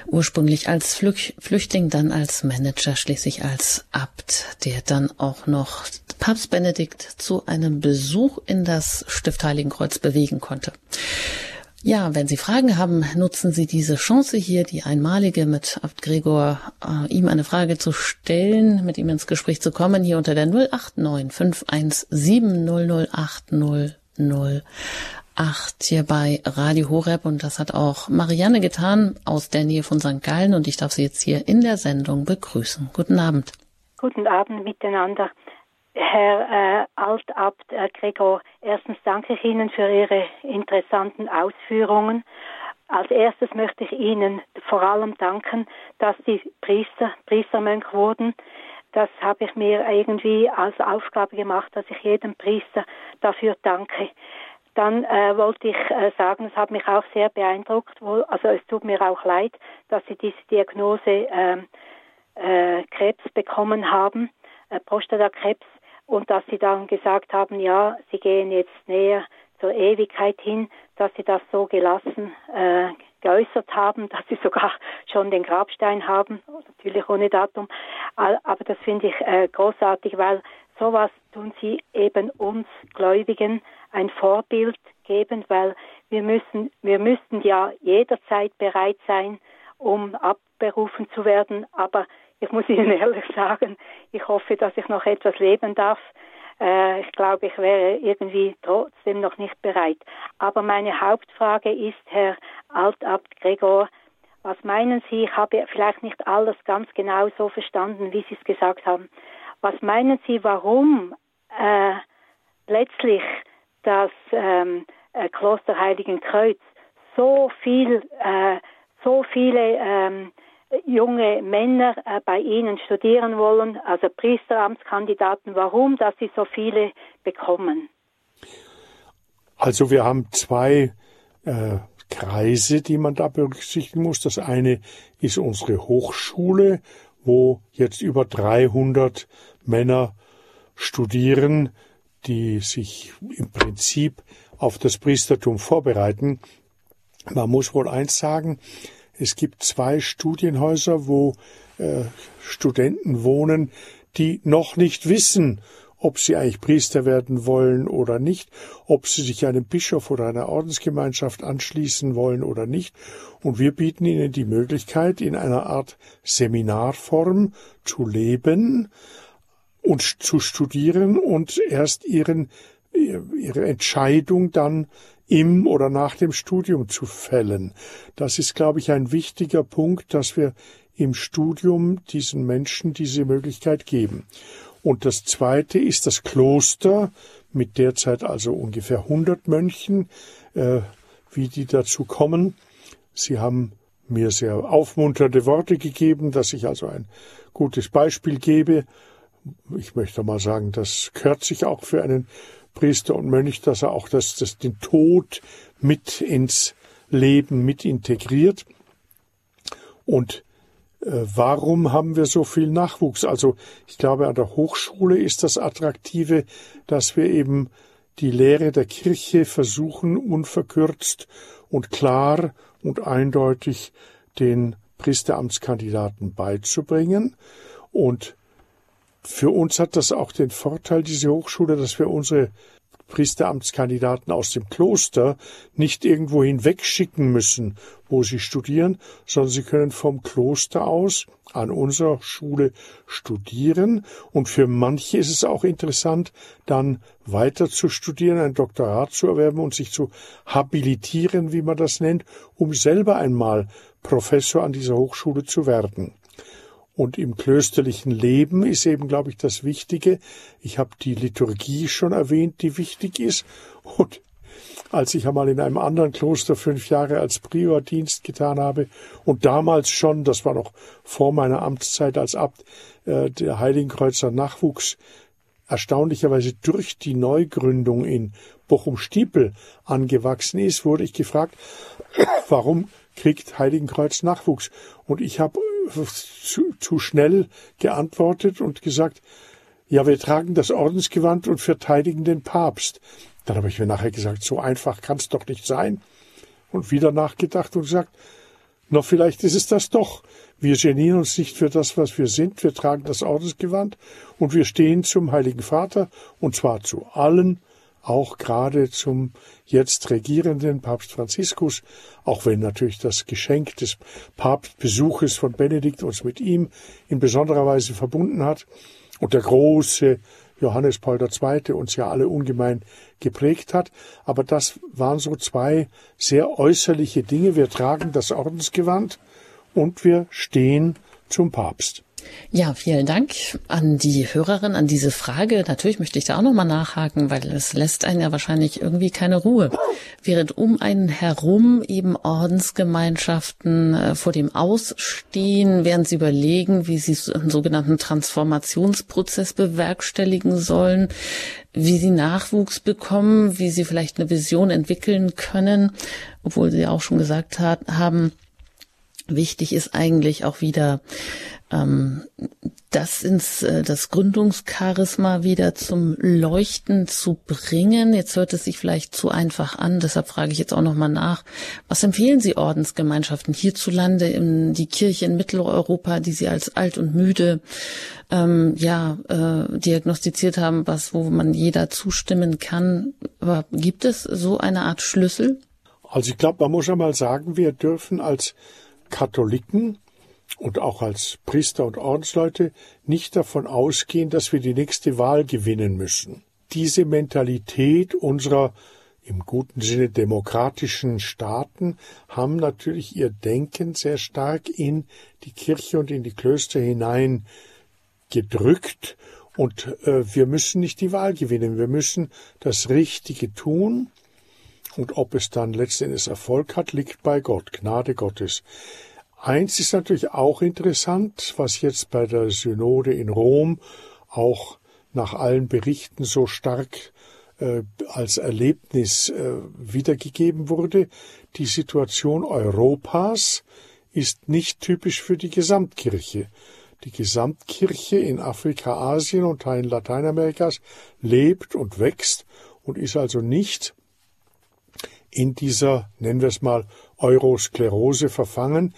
ursprünglich als Flüchtling, dann als Manager, schließlich als Abt, der dann auch noch Papst Benedikt zu einem Besuch in das Stift Heiligenkreuz bewegen konnte. Ja, wenn Sie Fragen haben, nutzen Sie diese Chance hier, die einmalige mit Abt Gregor, äh, ihm eine Frage zu stellen, mit ihm ins Gespräch zu kommen, hier unter der 089 517 008 008 hier bei Radio Horeb und das hat auch Marianne getan aus der Nähe von St. Gallen und ich darf Sie jetzt hier in der Sendung begrüßen. Guten Abend. Guten Abend miteinander. Herr äh, Altabt äh, Gregor, erstens danke ich Ihnen für Ihre interessanten Ausführungen. Als erstes möchte ich Ihnen vor allem danken, dass Sie Priester, Priestermönch wurden. Das habe ich mir irgendwie als Aufgabe gemacht, dass ich jedem Priester dafür danke. Dann äh, wollte ich äh, sagen, es hat mich auch sehr beeindruckt, wo, also es tut mir auch leid, dass Sie diese Diagnose ähm, äh, Krebs bekommen haben, äh, Prostatakrebs und dass sie dann gesagt haben, ja, sie gehen jetzt näher zur Ewigkeit hin, dass sie das so gelassen äh, geäußert haben, dass sie sogar schon den Grabstein haben, natürlich ohne Datum. Aber das finde ich äh, großartig, weil sowas tun sie eben uns Gläubigen ein Vorbild geben, weil wir müssen, wir müssten ja jederzeit bereit sein, um abberufen zu werden. Aber ich muss Ihnen ehrlich sagen, ich hoffe, dass ich noch etwas leben darf. Äh, ich glaube, ich wäre irgendwie trotzdem noch nicht bereit. Aber meine Hauptfrage ist, Herr Altabt Gregor, was meinen Sie? Ich habe vielleicht nicht alles ganz genau so verstanden, wie Sie es gesagt haben. Was meinen Sie, warum äh, letztlich das ähm, äh, Kloster Heiligen Kreuz so viel, äh, so viele ähm, junge Männer äh, bei Ihnen studieren wollen, also Priesteramtskandidaten, warum, dass Sie so viele bekommen? Also wir haben zwei äh, Kreise, die man da berücksichtigen muss. Das eine ist unsere Hochschule, wo jetzt über 300 Männer studieren, die sich im Prinzip auf das Priestertum vorbereiten. Man muss wohl eins sagen, es gibt zwei Studienhäuser, wo äh, Studenten wohnen, die noch nicht wissen, ob sie eigentlich Priester werden wollen oder nicht, ob sie sich einem Bischof oder einer Ordensgemeinschaft anschließen wollen oder nicht. Und wir bieten ihnen die Möglichkeit, in einer Art Seminarform zu leben und zu studieren und erst ihren, ihre Entscheidung dann im oder nach dem Studium zu fällen. Das ist, glaube ich, ein wichtiger Punkt, dass wir im Studium diesen Menschen diese Möglichkeit geben. Und das zweite ist das Kloster mit derzeit also ungefähr 100 Mönchen, äh, wie die dazu kommen. Sie haben mir sehr aufmunternde Worte gegeben, dass ich also ein gutes Beispiel gebe. Ich möchte mal sagen, das gehört sich auch für einen Priester und Mönch, dass er auch das, das, den Tod mit ins Leben mit integriert. Und äh, warum haben wir so viel Nachwuchs? Also ich glaube, an der Hochschule ist das Attraktive, dass wir eben die Lehre der Kirche versuchen, unverkürzt und klar und eindeutig den Priesteramtskandidaten beizubringen. Und für uns hat das auch den Vorteil, diese Hochschule, dass wir unsere Priesteramtskandidaten aus dem Kloster nicht irgendwo hinwegschicken müssen, wo sie studieren, sondern sie können vom Kloster aus an unserer Schule studieren. Und für manche ist es auch interessant, dann weiter zu studieren, ein Doktorat zu erwerben und sich zu habilitieren, wie man das nennt, um selber einmal Professor an dieser Hochschule zu werden. Und im klösterlichen Leben ist eben, glaube ich, das Wichtige. Ich habe die Liturgie schon erwähnt, die wichtig ist. Und als ich einmal in einem anderen Kloster fünf Jahre als Prior Dienst getan habe und damals schon, das war noch vor meiner Amtszeit als Abt, äh, der Heiligenkreuzer Nachwuchs erstaunlicherweise durch die Neugründung in Bochum-Stiepel angewachsen ist, wurde ich gefragt, warum kriegt Heiligenkreuz Nachwuchs? Und ich habe zu, zu schnell geantwortet und gesagt, ja, wir tragen das Ordensgewand und verteidigen den Papst. Dann habe ich mir nachher gesagt, so einfach kann es doch nicht sein. Und wieder nachgedacht und gesagt, na, vielleicht ist es das doch. Wir genieren uns nicht für das, was wir sind. Wir tragen das Ordensgewand und wir stehen zum Heiligen Vater und zwar zu allen auch gerade zum jetzt regierenden Papst Franziskus, auch wenn natürlich das Geschenk des Papstbesuches von Benedikt uns mit ihm in besonderer Weise verbunden hat und der große Johannes Paul II. uns ja alle ungemein geprägt hat. Aber das waren so zwei sehr äußerliche Dinge. Wir tragen das Ordensgewand und wir stehen zum Papst. Ja, vielen Dank an die Hörerin, an diese Frage. Natürlich möchte ich da auch nochmal nachhaken, weil es lässt einen ja wahrscheinlich irgendwie keine Ruhe. Während um einen herum eben Ordensgemeinschaften äh, vor dem Ausstehen, während sie überlegen, wie sie einen sogenannten Transformationsprozess bewerkstelligen sollen, wie sie Nachwuchs bekommen, wie sie vielleicht eine Vision entwickeln können, obwohl sie auch schon gesagt hat, haben, wichtig ist eigentlich auch wieder ähm, das ins äh, das Gründungscharisma wieder zum Leuchten zu bringen. Jetzt hört es sich vielleicht zu einfach an, deshalb frage ich jetzt auch noch mal nach. Was empfehlen Sie Ordensgemeinschaften hierzulande in die Kirche in Mitteleuropa, die Sie als alt und müde ähm, ja äh, diagnostiziert haben, was wo man jeder zustimmen kann? Aber gibt es so eine Art Schlüssel? Also ich glaube, man muss einmal sagen, wir dürfen als Katholiken und auch als Priester und Ordensleute nicht davon ausgehen, dass wir die nächste Wahl gewinnen müssen. Diese Mentalität unserer im guten Sinne demokratischen Staaten haben natürlich ihr Denken sehr stark in die Kirche und in die Klöster hinein gedrückt und äh, wir müssen nicht die Wahl gewinnen, wir müssen das Richtige tun und ob es dann letztendlich Erfolg hat, liegt bei Gott, Gnade Gottes. Eins ist natürlich auch interessant, was jetzt bei der Synode in Rom auch nach allen Berichten so stark äh, als Erlebnis äh, wiedergegeben wurde. Die Situation Europas ist nicht typisch für die Gesamtkirche. Die Gesamtkirche in Afrika, Asien und Teilen Lateinamerikas lebt und wächst und ist also nicht in dieser, nennen wir es mal, Eurosklerose verfangen,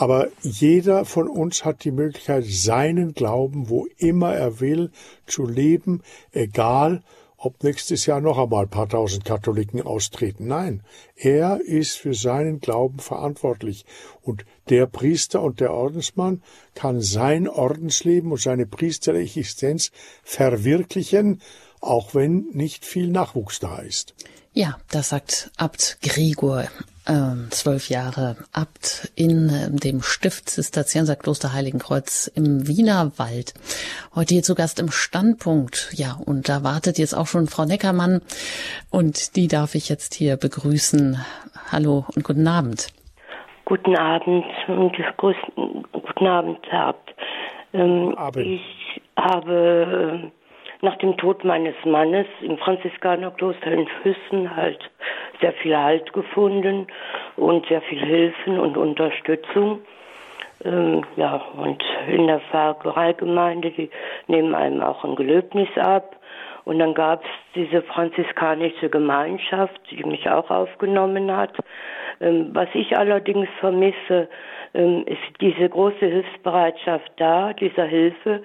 aber jeder von uns hat die Möglichkeit, seinen Glauben, wo immer er will, zu leben, egal ob nächstes Jahr noch einmal ein paar tausend Katholiken austreten. Nein, er ist für seinen Glauben verantwortlich. Und der Priester und der Ordensmann kann sein Ordensleben und seine priesterliche Existenz verwirklichen, auch wenn nicht viel Nachwuchs da ist. Ja, das sagt Abt Gregor, zwölf Jahre Abt in äh, dem Stift Zisterzienserkloster Heiligenkreuz im Wiener Wald. Heute hier zu Gast im Standpunkt. Ja, und da wartet jetzt auch schon Frau Neckermann und die darf ich jetzt hier begrüßen. Hallo und guten Abend. Guten Abend und guten Abend, Herr Abt. Ähm, Abend. Ich habe äh, nach dem Tod meines Mannes im Franziskanerkloster in Füssen halt sehr viel Halt gefunden und sehr viel Hilfen und Unterstützung. Ähm, ja, und in der Pfarrereigemeinde, die nehmen einem auch ein Gelöbnis ab. Und dann gab es diese franziskanische Gemeinschaft, die mich auch aufgenommen hat. Ähm, was ich allerdings vermisse, ähm, ist diese große Hilfsbereitschaft da, dieser Hilfe.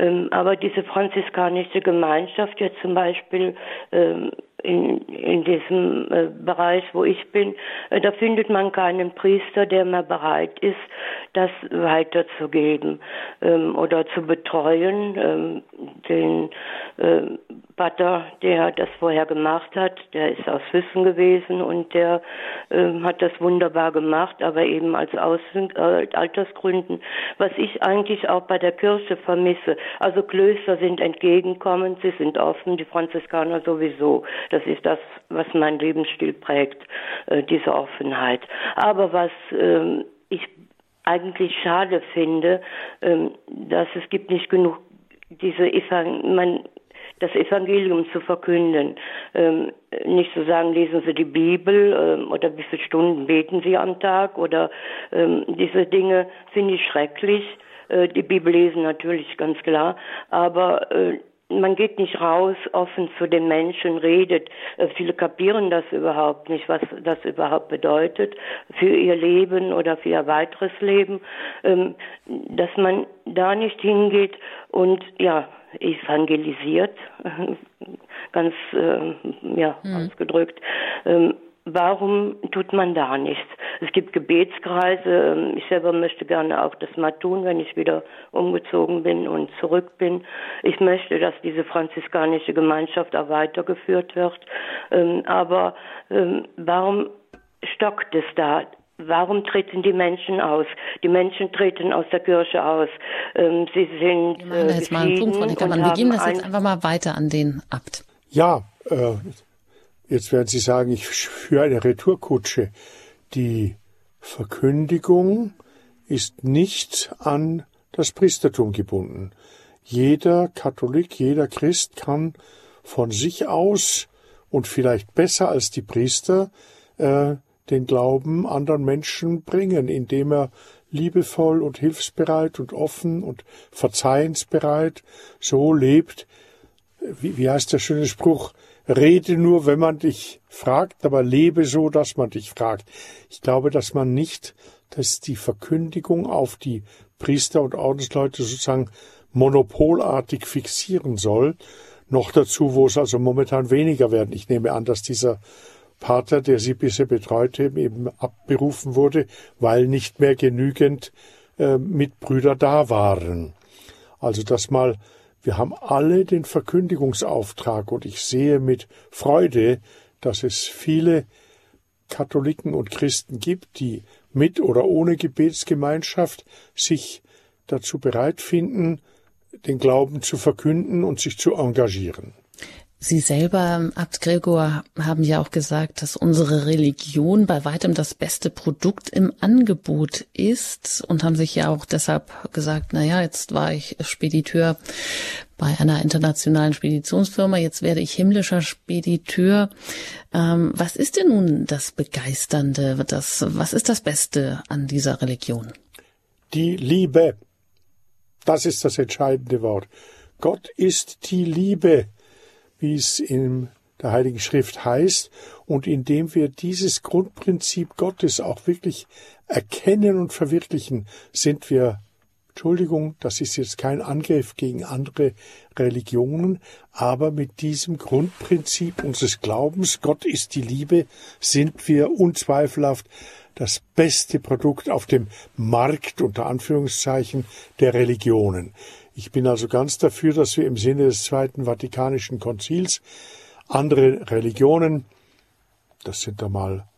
Ähm, aber diese franziskanische Gemeinschaft jetzt zum Beispiel ähm, in, in diesem äh, Bereich, wo ich bin, äh, da findet man keinen Priester, der mehr bereit ist, das weiterzugeben ähm, oder zu betreuen. Ähm, den äh, Pater, der das vorher gemacht hat, der ist aus Wissen gewesen und der ähm, hat das wunderbar gemacht, aber eben als aus äh, Altersgründen, was ich eigentlich auch bei der Kirche vermisse. Also Klöster sind entgegenkommend, sie sind offen, die Franziskaner sowieso. Das ist das, was mein Lebensstil prägt, äh, diese Offenheit. Aber was äh, ich eigentlich schade finde, ähm, dass es gibt nicht genug diese Evangel man das Evangelium zu verkünden. Ähm, nicht zu sagen, lesen Sie die Bibel ähm, oder wie viele Stunden beten Sie am Tag oder ähm, diese Dinge finde ich schrecklich. Äh, die Bibel lesen natürlich ganz klar, aber äh, man geht nicht raus, offen zu den Menschen redet. Äh, viele kapieren das überhaupt nicht, was das überhaupt bedeutet für ihr Leben oder für ihr weiteres Leben, ähm, dass man da nicht hingeht und ja, evangelisiert, ganz äh, ja, mhm. ausgedrückt. Ähm, Warum tut man da nichts? Es gibt Gebetskreise. Ähm, ich selber möchte gerne auch das mal tun, wenn ich wieder umgezogen bin und zurück bin. Ich möchte, dass diese franziskanische Gemeinschaft auch weitergeführt wird. Ähm, aber ähm, warum stockt es da? Warum treten die Menschen aus? Die Menschen treten aus der Kirche aus. Sie sind. Wir machen da jetzt mal einen Punkt, Frau Nickermann. Wir geben das jetzt einfach mal weiter an den Abt. Ja, äh, Jetzt werden Sie sagen, ich führe eine Retourkutsche. Die Verkündigung ist nicht an das Priestertum gebunden. Jeder Katholik, jeder Christ kann von sich aus und vielleicht besser als die Priester äh, den Glauben anderen Menschen bringen, indem er liebevoll und hilfsbereit und offen und verzeihensbereit, so lebt, wie, wie heißt der schöne Spruch, rede nur, wenn man dich fragt, aber lebe so, dass man dich fragt. Ich glaube, dass man nicht, dass die Verkündigung auf die Priester und Ordensleute sozusagen monopolartig fixieren soll, noch dazu, wo es also momentan weniger werden. Ich nehme an, dass dieser Pater, der sie bisher betreute, eben abberufen wurde, weil nicht mehr genügend äh, Mitbrüder da waren. Also das mal, wir haben alle den Verkündigungsauftrag und ich sehe mit Freude, dass es viele Katholiken und Christen gibt, die mit oder ohne Gebetsgemeinschaft sich dazu bereit finden, den Glauben zu verkünden und sich zu engagieren. Sie selber, Abt Gregor, haben ja auch gesagt, dass unsere Religion bei weitem das beste Produkt im Angebot ist und haben sich ja auch deshalb gesagt, na ja, jetzt war ich Spediteur bei einer internationalen Speditionsfirma, jetzt werde ich himmlischer Spediteur. Ähm, was ist denn nun das Begeisternde, das, was ist das Beste an dieser Religion? Die Liebe. Das ist das entscheidende Wort. Gott ist die Liebe wie es in der Heiligen Schrift heißt, und indem wir dieses Grundprinzip Gottes auch wirklich erkennen und verwirklichen, sind wir Entschuldigung, das ist jetzt kein Angriff gegen andere Religionen, aber mit diesem Grundprinzip unseres Glaubens, Gott ist die Liebe, sind wir unzweifelhaft das beste Produkt auf dem Markt unter Anführungszeichen der Religionen. Ich bin also ganz dafür, dass wir im Sinne des Zweiten Vatikanischen Konzils andere Religionen, das sind da mal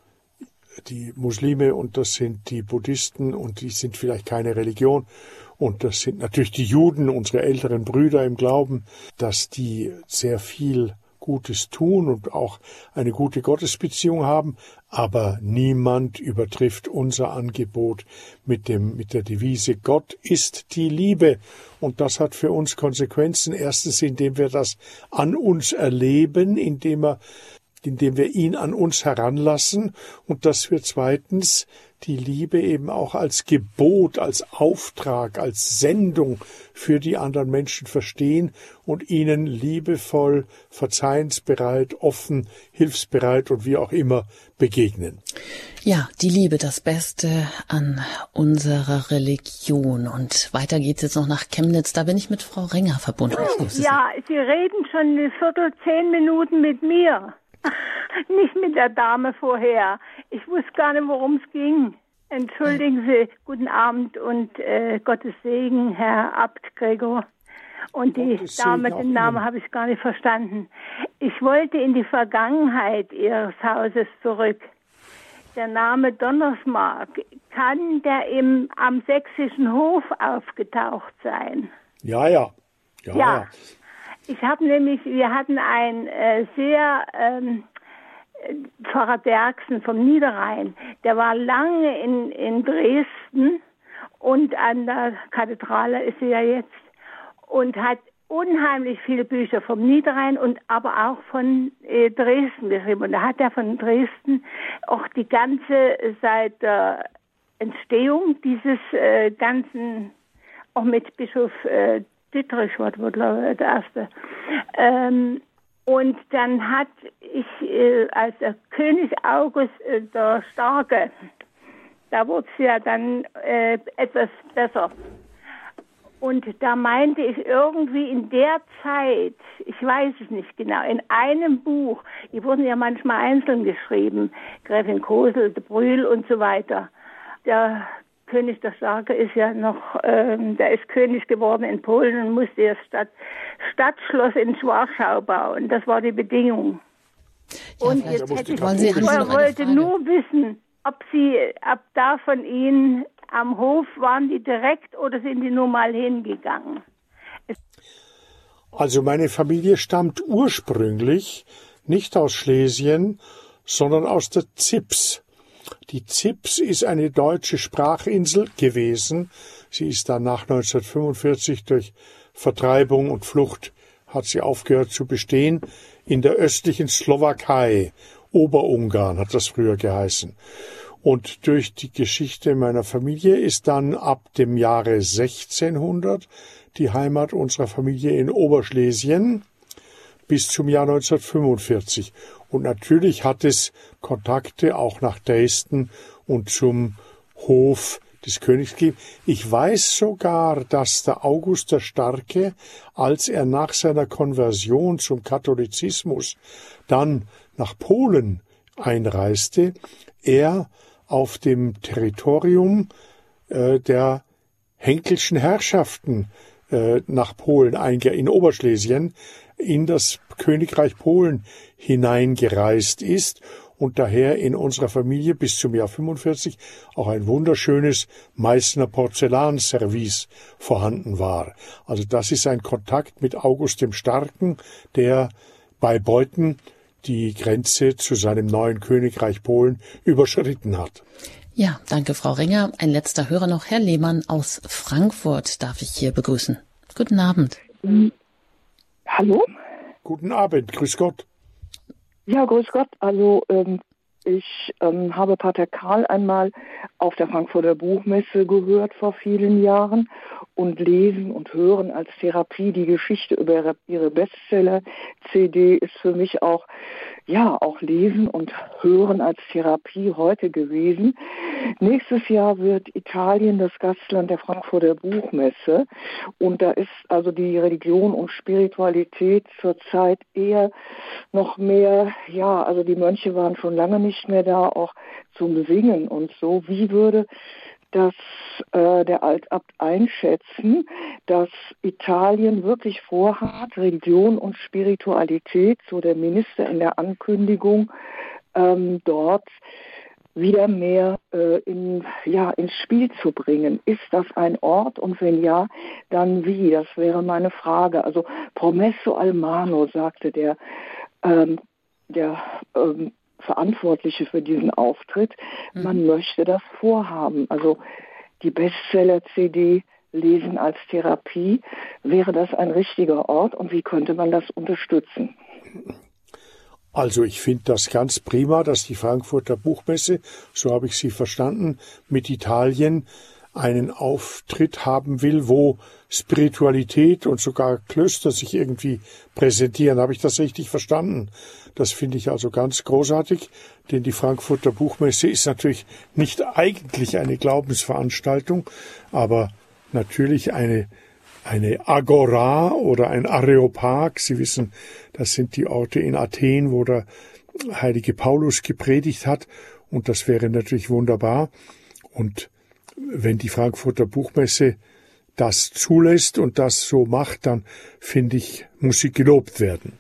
die Muslime und das sind die Buddhisten und die sind vielleicht keine Religion und das sind natürlich die Juden, unsere älteren Brüder im Glauben, dass die sehr viel Gutes tun und auch eine gute Gottesbeziehung haben, aber niemand übertrifft unser Angebot mit dem, mit der Devise Gott ist die Liebe. Und das hat für uns Konsequenzen. Erstens, indem wir das an uns erleben, indem er indem wir ihn an uns heranlassen und dass wir zweitens die Liebe eben auch als Gebot, als Auftrag, als Sendung für die anderen Menschen verstehen und ihnen liebevoll, verzeihensbereit, offen, hilfsbereit und wie auch immer begegnen. Ja, die Liebe, das Beste an unserer Religion. Und weiter geht's jetzt noch nach Chemnitz. Da bin ich mit Frau Renger verbunden. Ja, Sie reden schon eine Viertel, zehn Minuten mit mir. Nicht mit der Dame vorher. Ich wusste gar nicht, worum es ging. Entschuldigen Sie, guten Abend und äh, Gottes Segen, Herr Abt Gregor. Und die Gottes Dame, den Namen habe ich gar nicht verstanden. Ich wollte in die Vergangenheit Ihres Hauses zurück. Der Name Donnersmark, kann der im, am sächsischen Hof aufgetaucht sein? Ja, ja. Ja, ja. Ich habe nämlich, wir hatten ein äh, sehr ähm, Pfarrer Bergsen vom Niederrhein, der war lange in, in Dresden und an der Kathedrale ist er ja jetzt und hat unheimlich viele Bücher vom Niederrhein und aber auch von äh, Dresden geschrieben. Und da hat er von Dresden auch die ganze seit der Entstehung dieses äh, ganzen, auch mit Bischof äh, Dietrich war, der erste. Ähm, und dann hat ich, äh, als der König August äh, der Starke, da wurde es ja dann äh, etwas besser. Und da meinte ich irgendwie in der Zeit, ich weiß es nicht genau, in einem Buch, die wurden ja manchmal einzeln geschrieben, Gräfin Kosel, de Brühl und so weiter. Da König der Starke ist ja noch, ähm, der ist König geworden in Polen und musste das Stadt, Stadtschloss in Warschau bauen. Das war die Bedingung. Ja, und jetzt hätte ich, ich wollte nur wissen, ob Sie, ab da von Ihnen am Hof waren die direkt oder sind die nur mal hingegangen? Also meine Familie stammt ursprünglich nicht aus Schlesien, sondern aus der Zips. Die Zips ist eine deutsche Sprachinsel gewesen. Sie ist dann nach 1945 durch Vertreibung und Flucht hat sie aufgehört zu bestehen. In der östlichen Slowakei, Oberungarn hat das früher geheißen. Und durch die Geschichte meiner Familie ist dann ab dem Jahre 1600 die Heimat unserer Familie in Oberschlesien bis zum Jahr 1945. Und natürlich hat es Kontakte auch nach Dresden und zum Hof des Königs gegeben. Ich weiß sogar, dass der August der Starke, als er nach seiner Konversion zum Katholizismus dann nach Polen einreiste, er auf dem Territorium äh, der Henkelschen Herrschaften äh, nach Polen einge in Oberschlesien in das Königreich Polen hineingereist ist und daher in unserer Familie bis zum Jahr 45 auch ein wunderschönes Meißner Porzellanservice vorhanden war. Also das ist ein Kontakt mit August dem Starken, der bei Beuthen die Grenze zu seinem neuen Königreich Polen überschritten hat. Ja, danke, Frau Ringer. Ein letzter Hörer noch, Herr Lehmann aus Frankfurt darf ich hier begrüßen. Guten Abend. Hallo? Guten Abend, grüß Gott. Ja, grüß Gott. Also ähm, ich ähm, habe Pater Karl einmal auf der Frankfurter Buchmesse gehört vor vielen Jahren und lesen und hören als Therapie. Die Geschichte über ihre Bestseller-CD ist für mich auch, ja, auch lesen und hören als Therapie heute gewesen. Nächstes Jahr wird Italien das Gastland der Frankfurter Buchmesse und da ist also die Religion und Spiritualität zurzeit eher noch mehr, ja, also die Mönche waren schon lange nicht mehr da, auch zum Singen und so. Wie würde das äh, der Altabt einschätzen, dass Italien wirklich vorhat, Religion und Spiritualität, so der Minister in der Ankündigung, ähm, dort wieder mehr äh, in, ja, ins Spiel zu bringen. Ist das ein Ort und wenn ja, dann wie? Das wäre meine Frage. Also Promesso Almano, sagte der, ähm, der ähm, Verantwortliche für diesen Auftritt. Mhm. Man möchte das vorhaben. Also die Bestseller-CD lesen als Therapie. Wäre das ein richtiger Ort und wie könnte man das unterstützen? Also ich finde das ganz prima, dass die Frankfurter Buchmesse, so habe ich sie verstanden, mit Italien einen Auftritt haben will, wo Spiritualität und sogar Klöster sich irgendwie präsentieren. Habe ich das richtig verstanden? Das finde ich also ganz großartig, denn die Frankfurter Buchmesse ist natürlich nicht eigentlich eine Glaubensveranstaltung, aber natürlich eine eine Agora oder ein Areopag. Sie wissen, das sind die Orte in Athen, wo der heilige Paulus gepredigt hat. Und das wäre natürlich wunderbar. Und wenn die Frankfurter Buchmesse das zulässt und das so macht, dann finde ich, muss sie gelobt werden.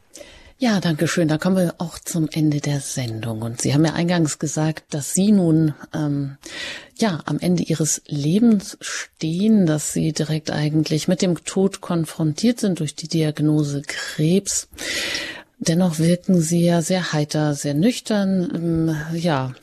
Ja, danke schön. Da kommen wir auch zum Ende der Sendung. Und Sie haben ja eingangs gesagt, dass Sie nun ähm, ja am Ende Ihres Lebens stehen, dass Sie direkt eigentlich mit dem Tod konfrontiert sind durch die Diagnose Krebs. Dennoch wirken Sie ja sehr heiter, sehr nüchtern. Ähm, ja,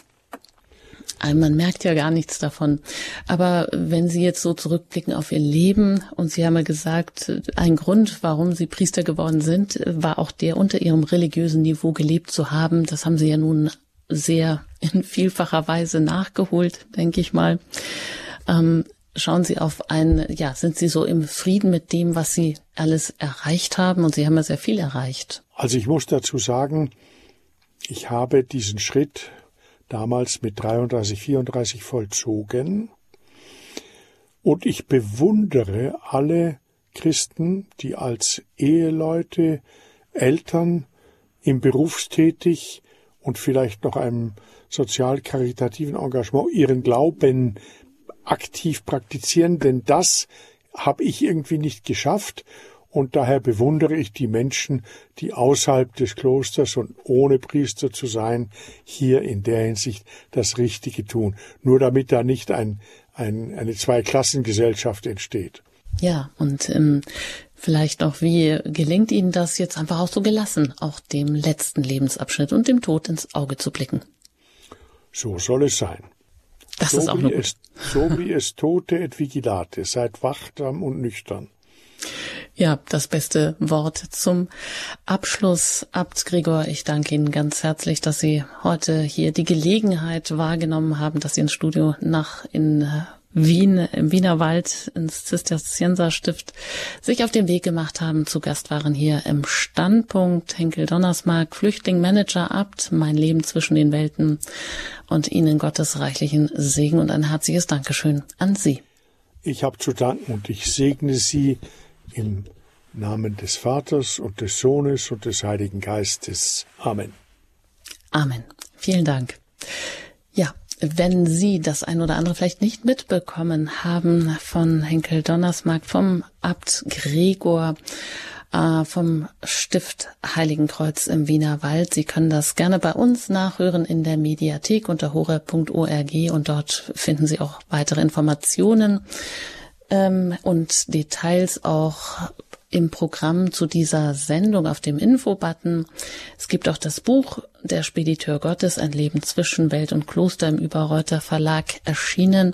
man merkt ja gar nichts davon. Aber wenn Sie jetzt so zurückblicken auf Ihr Leben und Sie haben ja gesagt, ein Grund, warum Sie Priester geworden sind, war auch der, unter Ihrem religiösen Niveau gelebt zu haben. Das haben Sie ja nun sehr in vielfacher Weise nachgeholt, denke ich mal. Ähm, schauen Sie auf ein, ja, sind Sie so im Frieden mit dem, was Sie alles erreicht haben? Und Sie haben ja sehr viel erreicht. Also ich muss dazu sagen, ich habe diesen Schritt damals mit 33, 34 vollzogen. Und ich bewundere alle Christen, die als Eheleute, Eltern, im Berufstätig und vielleicht noch einem sozial-karitativen Engagement ihren Glauben aktiv praktizieren, denn das habe ich irgendwie nicht geschafft und daher bewundere ich die Menschen, die außerhalb des Klosters und ohne Priester zu sein, hier in der Hinsicht das Richtige tun, nur damit da nicht ein, ein, eine Zweiklassengesellschaft entsteht. Ja, und ähm, vielleicht noch, wie gelingt Ihnen das jetzt einfach auch so gelassen, auch dem letzten Lebensabschnitt und dem Tod ins Auge zu blicken? So soll es sein. Das so ist auch wie es, So wie es Tote et Vigilate, seid wachsam und nüchtern. Ja, das beste Wort zum Abschluss. Abt Gregor, ich danke Ihnen ganz herzlich, dass Sie heute hier die Gelegenheit wahrgenommen haben, dass Sie ins Studio nach in Wien, im Wiener Wald, ins Zisterzienserstift, sich auf den Weg gemacht haben. Zu Gast waren hier im Standpunkt Henkel Donnersmark, Flüchtling, Manager, Abt, mein Leben zwischen den Welten und Ihnen Gottes reichlichen Segen und ein herzliches Dankeschön an Sie. Ich habe zu danken und ich segne Sie im Namen des Vaters und des Sohnes und des Heiligen Geistes. Amen. Amen. Vielen Dank. Ja, wenn Sie das ein oder andere vielleicht nicht mitbekommen haben von Henkel Donnersmarkt, vom Abt Gregor, äh, vom Stift Heiligenkreuz im Wiener Wald. Sie können das gerne bei uns nachhören in der Mediathek unter hore.org und dort finden Sie auch weitere Informationen ähm, und Details auch im Programm zu dieser Sendung auf dem Infobutton. Es gibt auch das Buch Der Spediteur Gottes, ein Leben zwischen Welt und Kloster im Überreuter Verlag erschienen.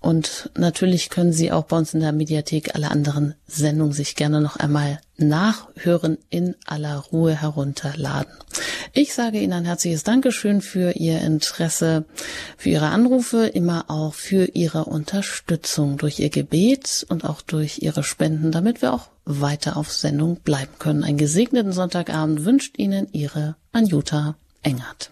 Und natürlich können Sie auch bei uns in der Mediathek alle anderen Sendungen sich gerne noch einmal nachhören, in aller Ruhe herunterladen. Ich sage Ihnen ein herzliches Dankeschön für Ihr Interesse, für Ihre Anrufe, immer auch für Ihre Unterstützung durch Ihr Gebet und auch durch Ihre Spenden, damit wir auch weiter auf Sendung bleiben können. Einen gesegneten Sonntagabend wünscht Ihnen Ihre Anjuta Engert.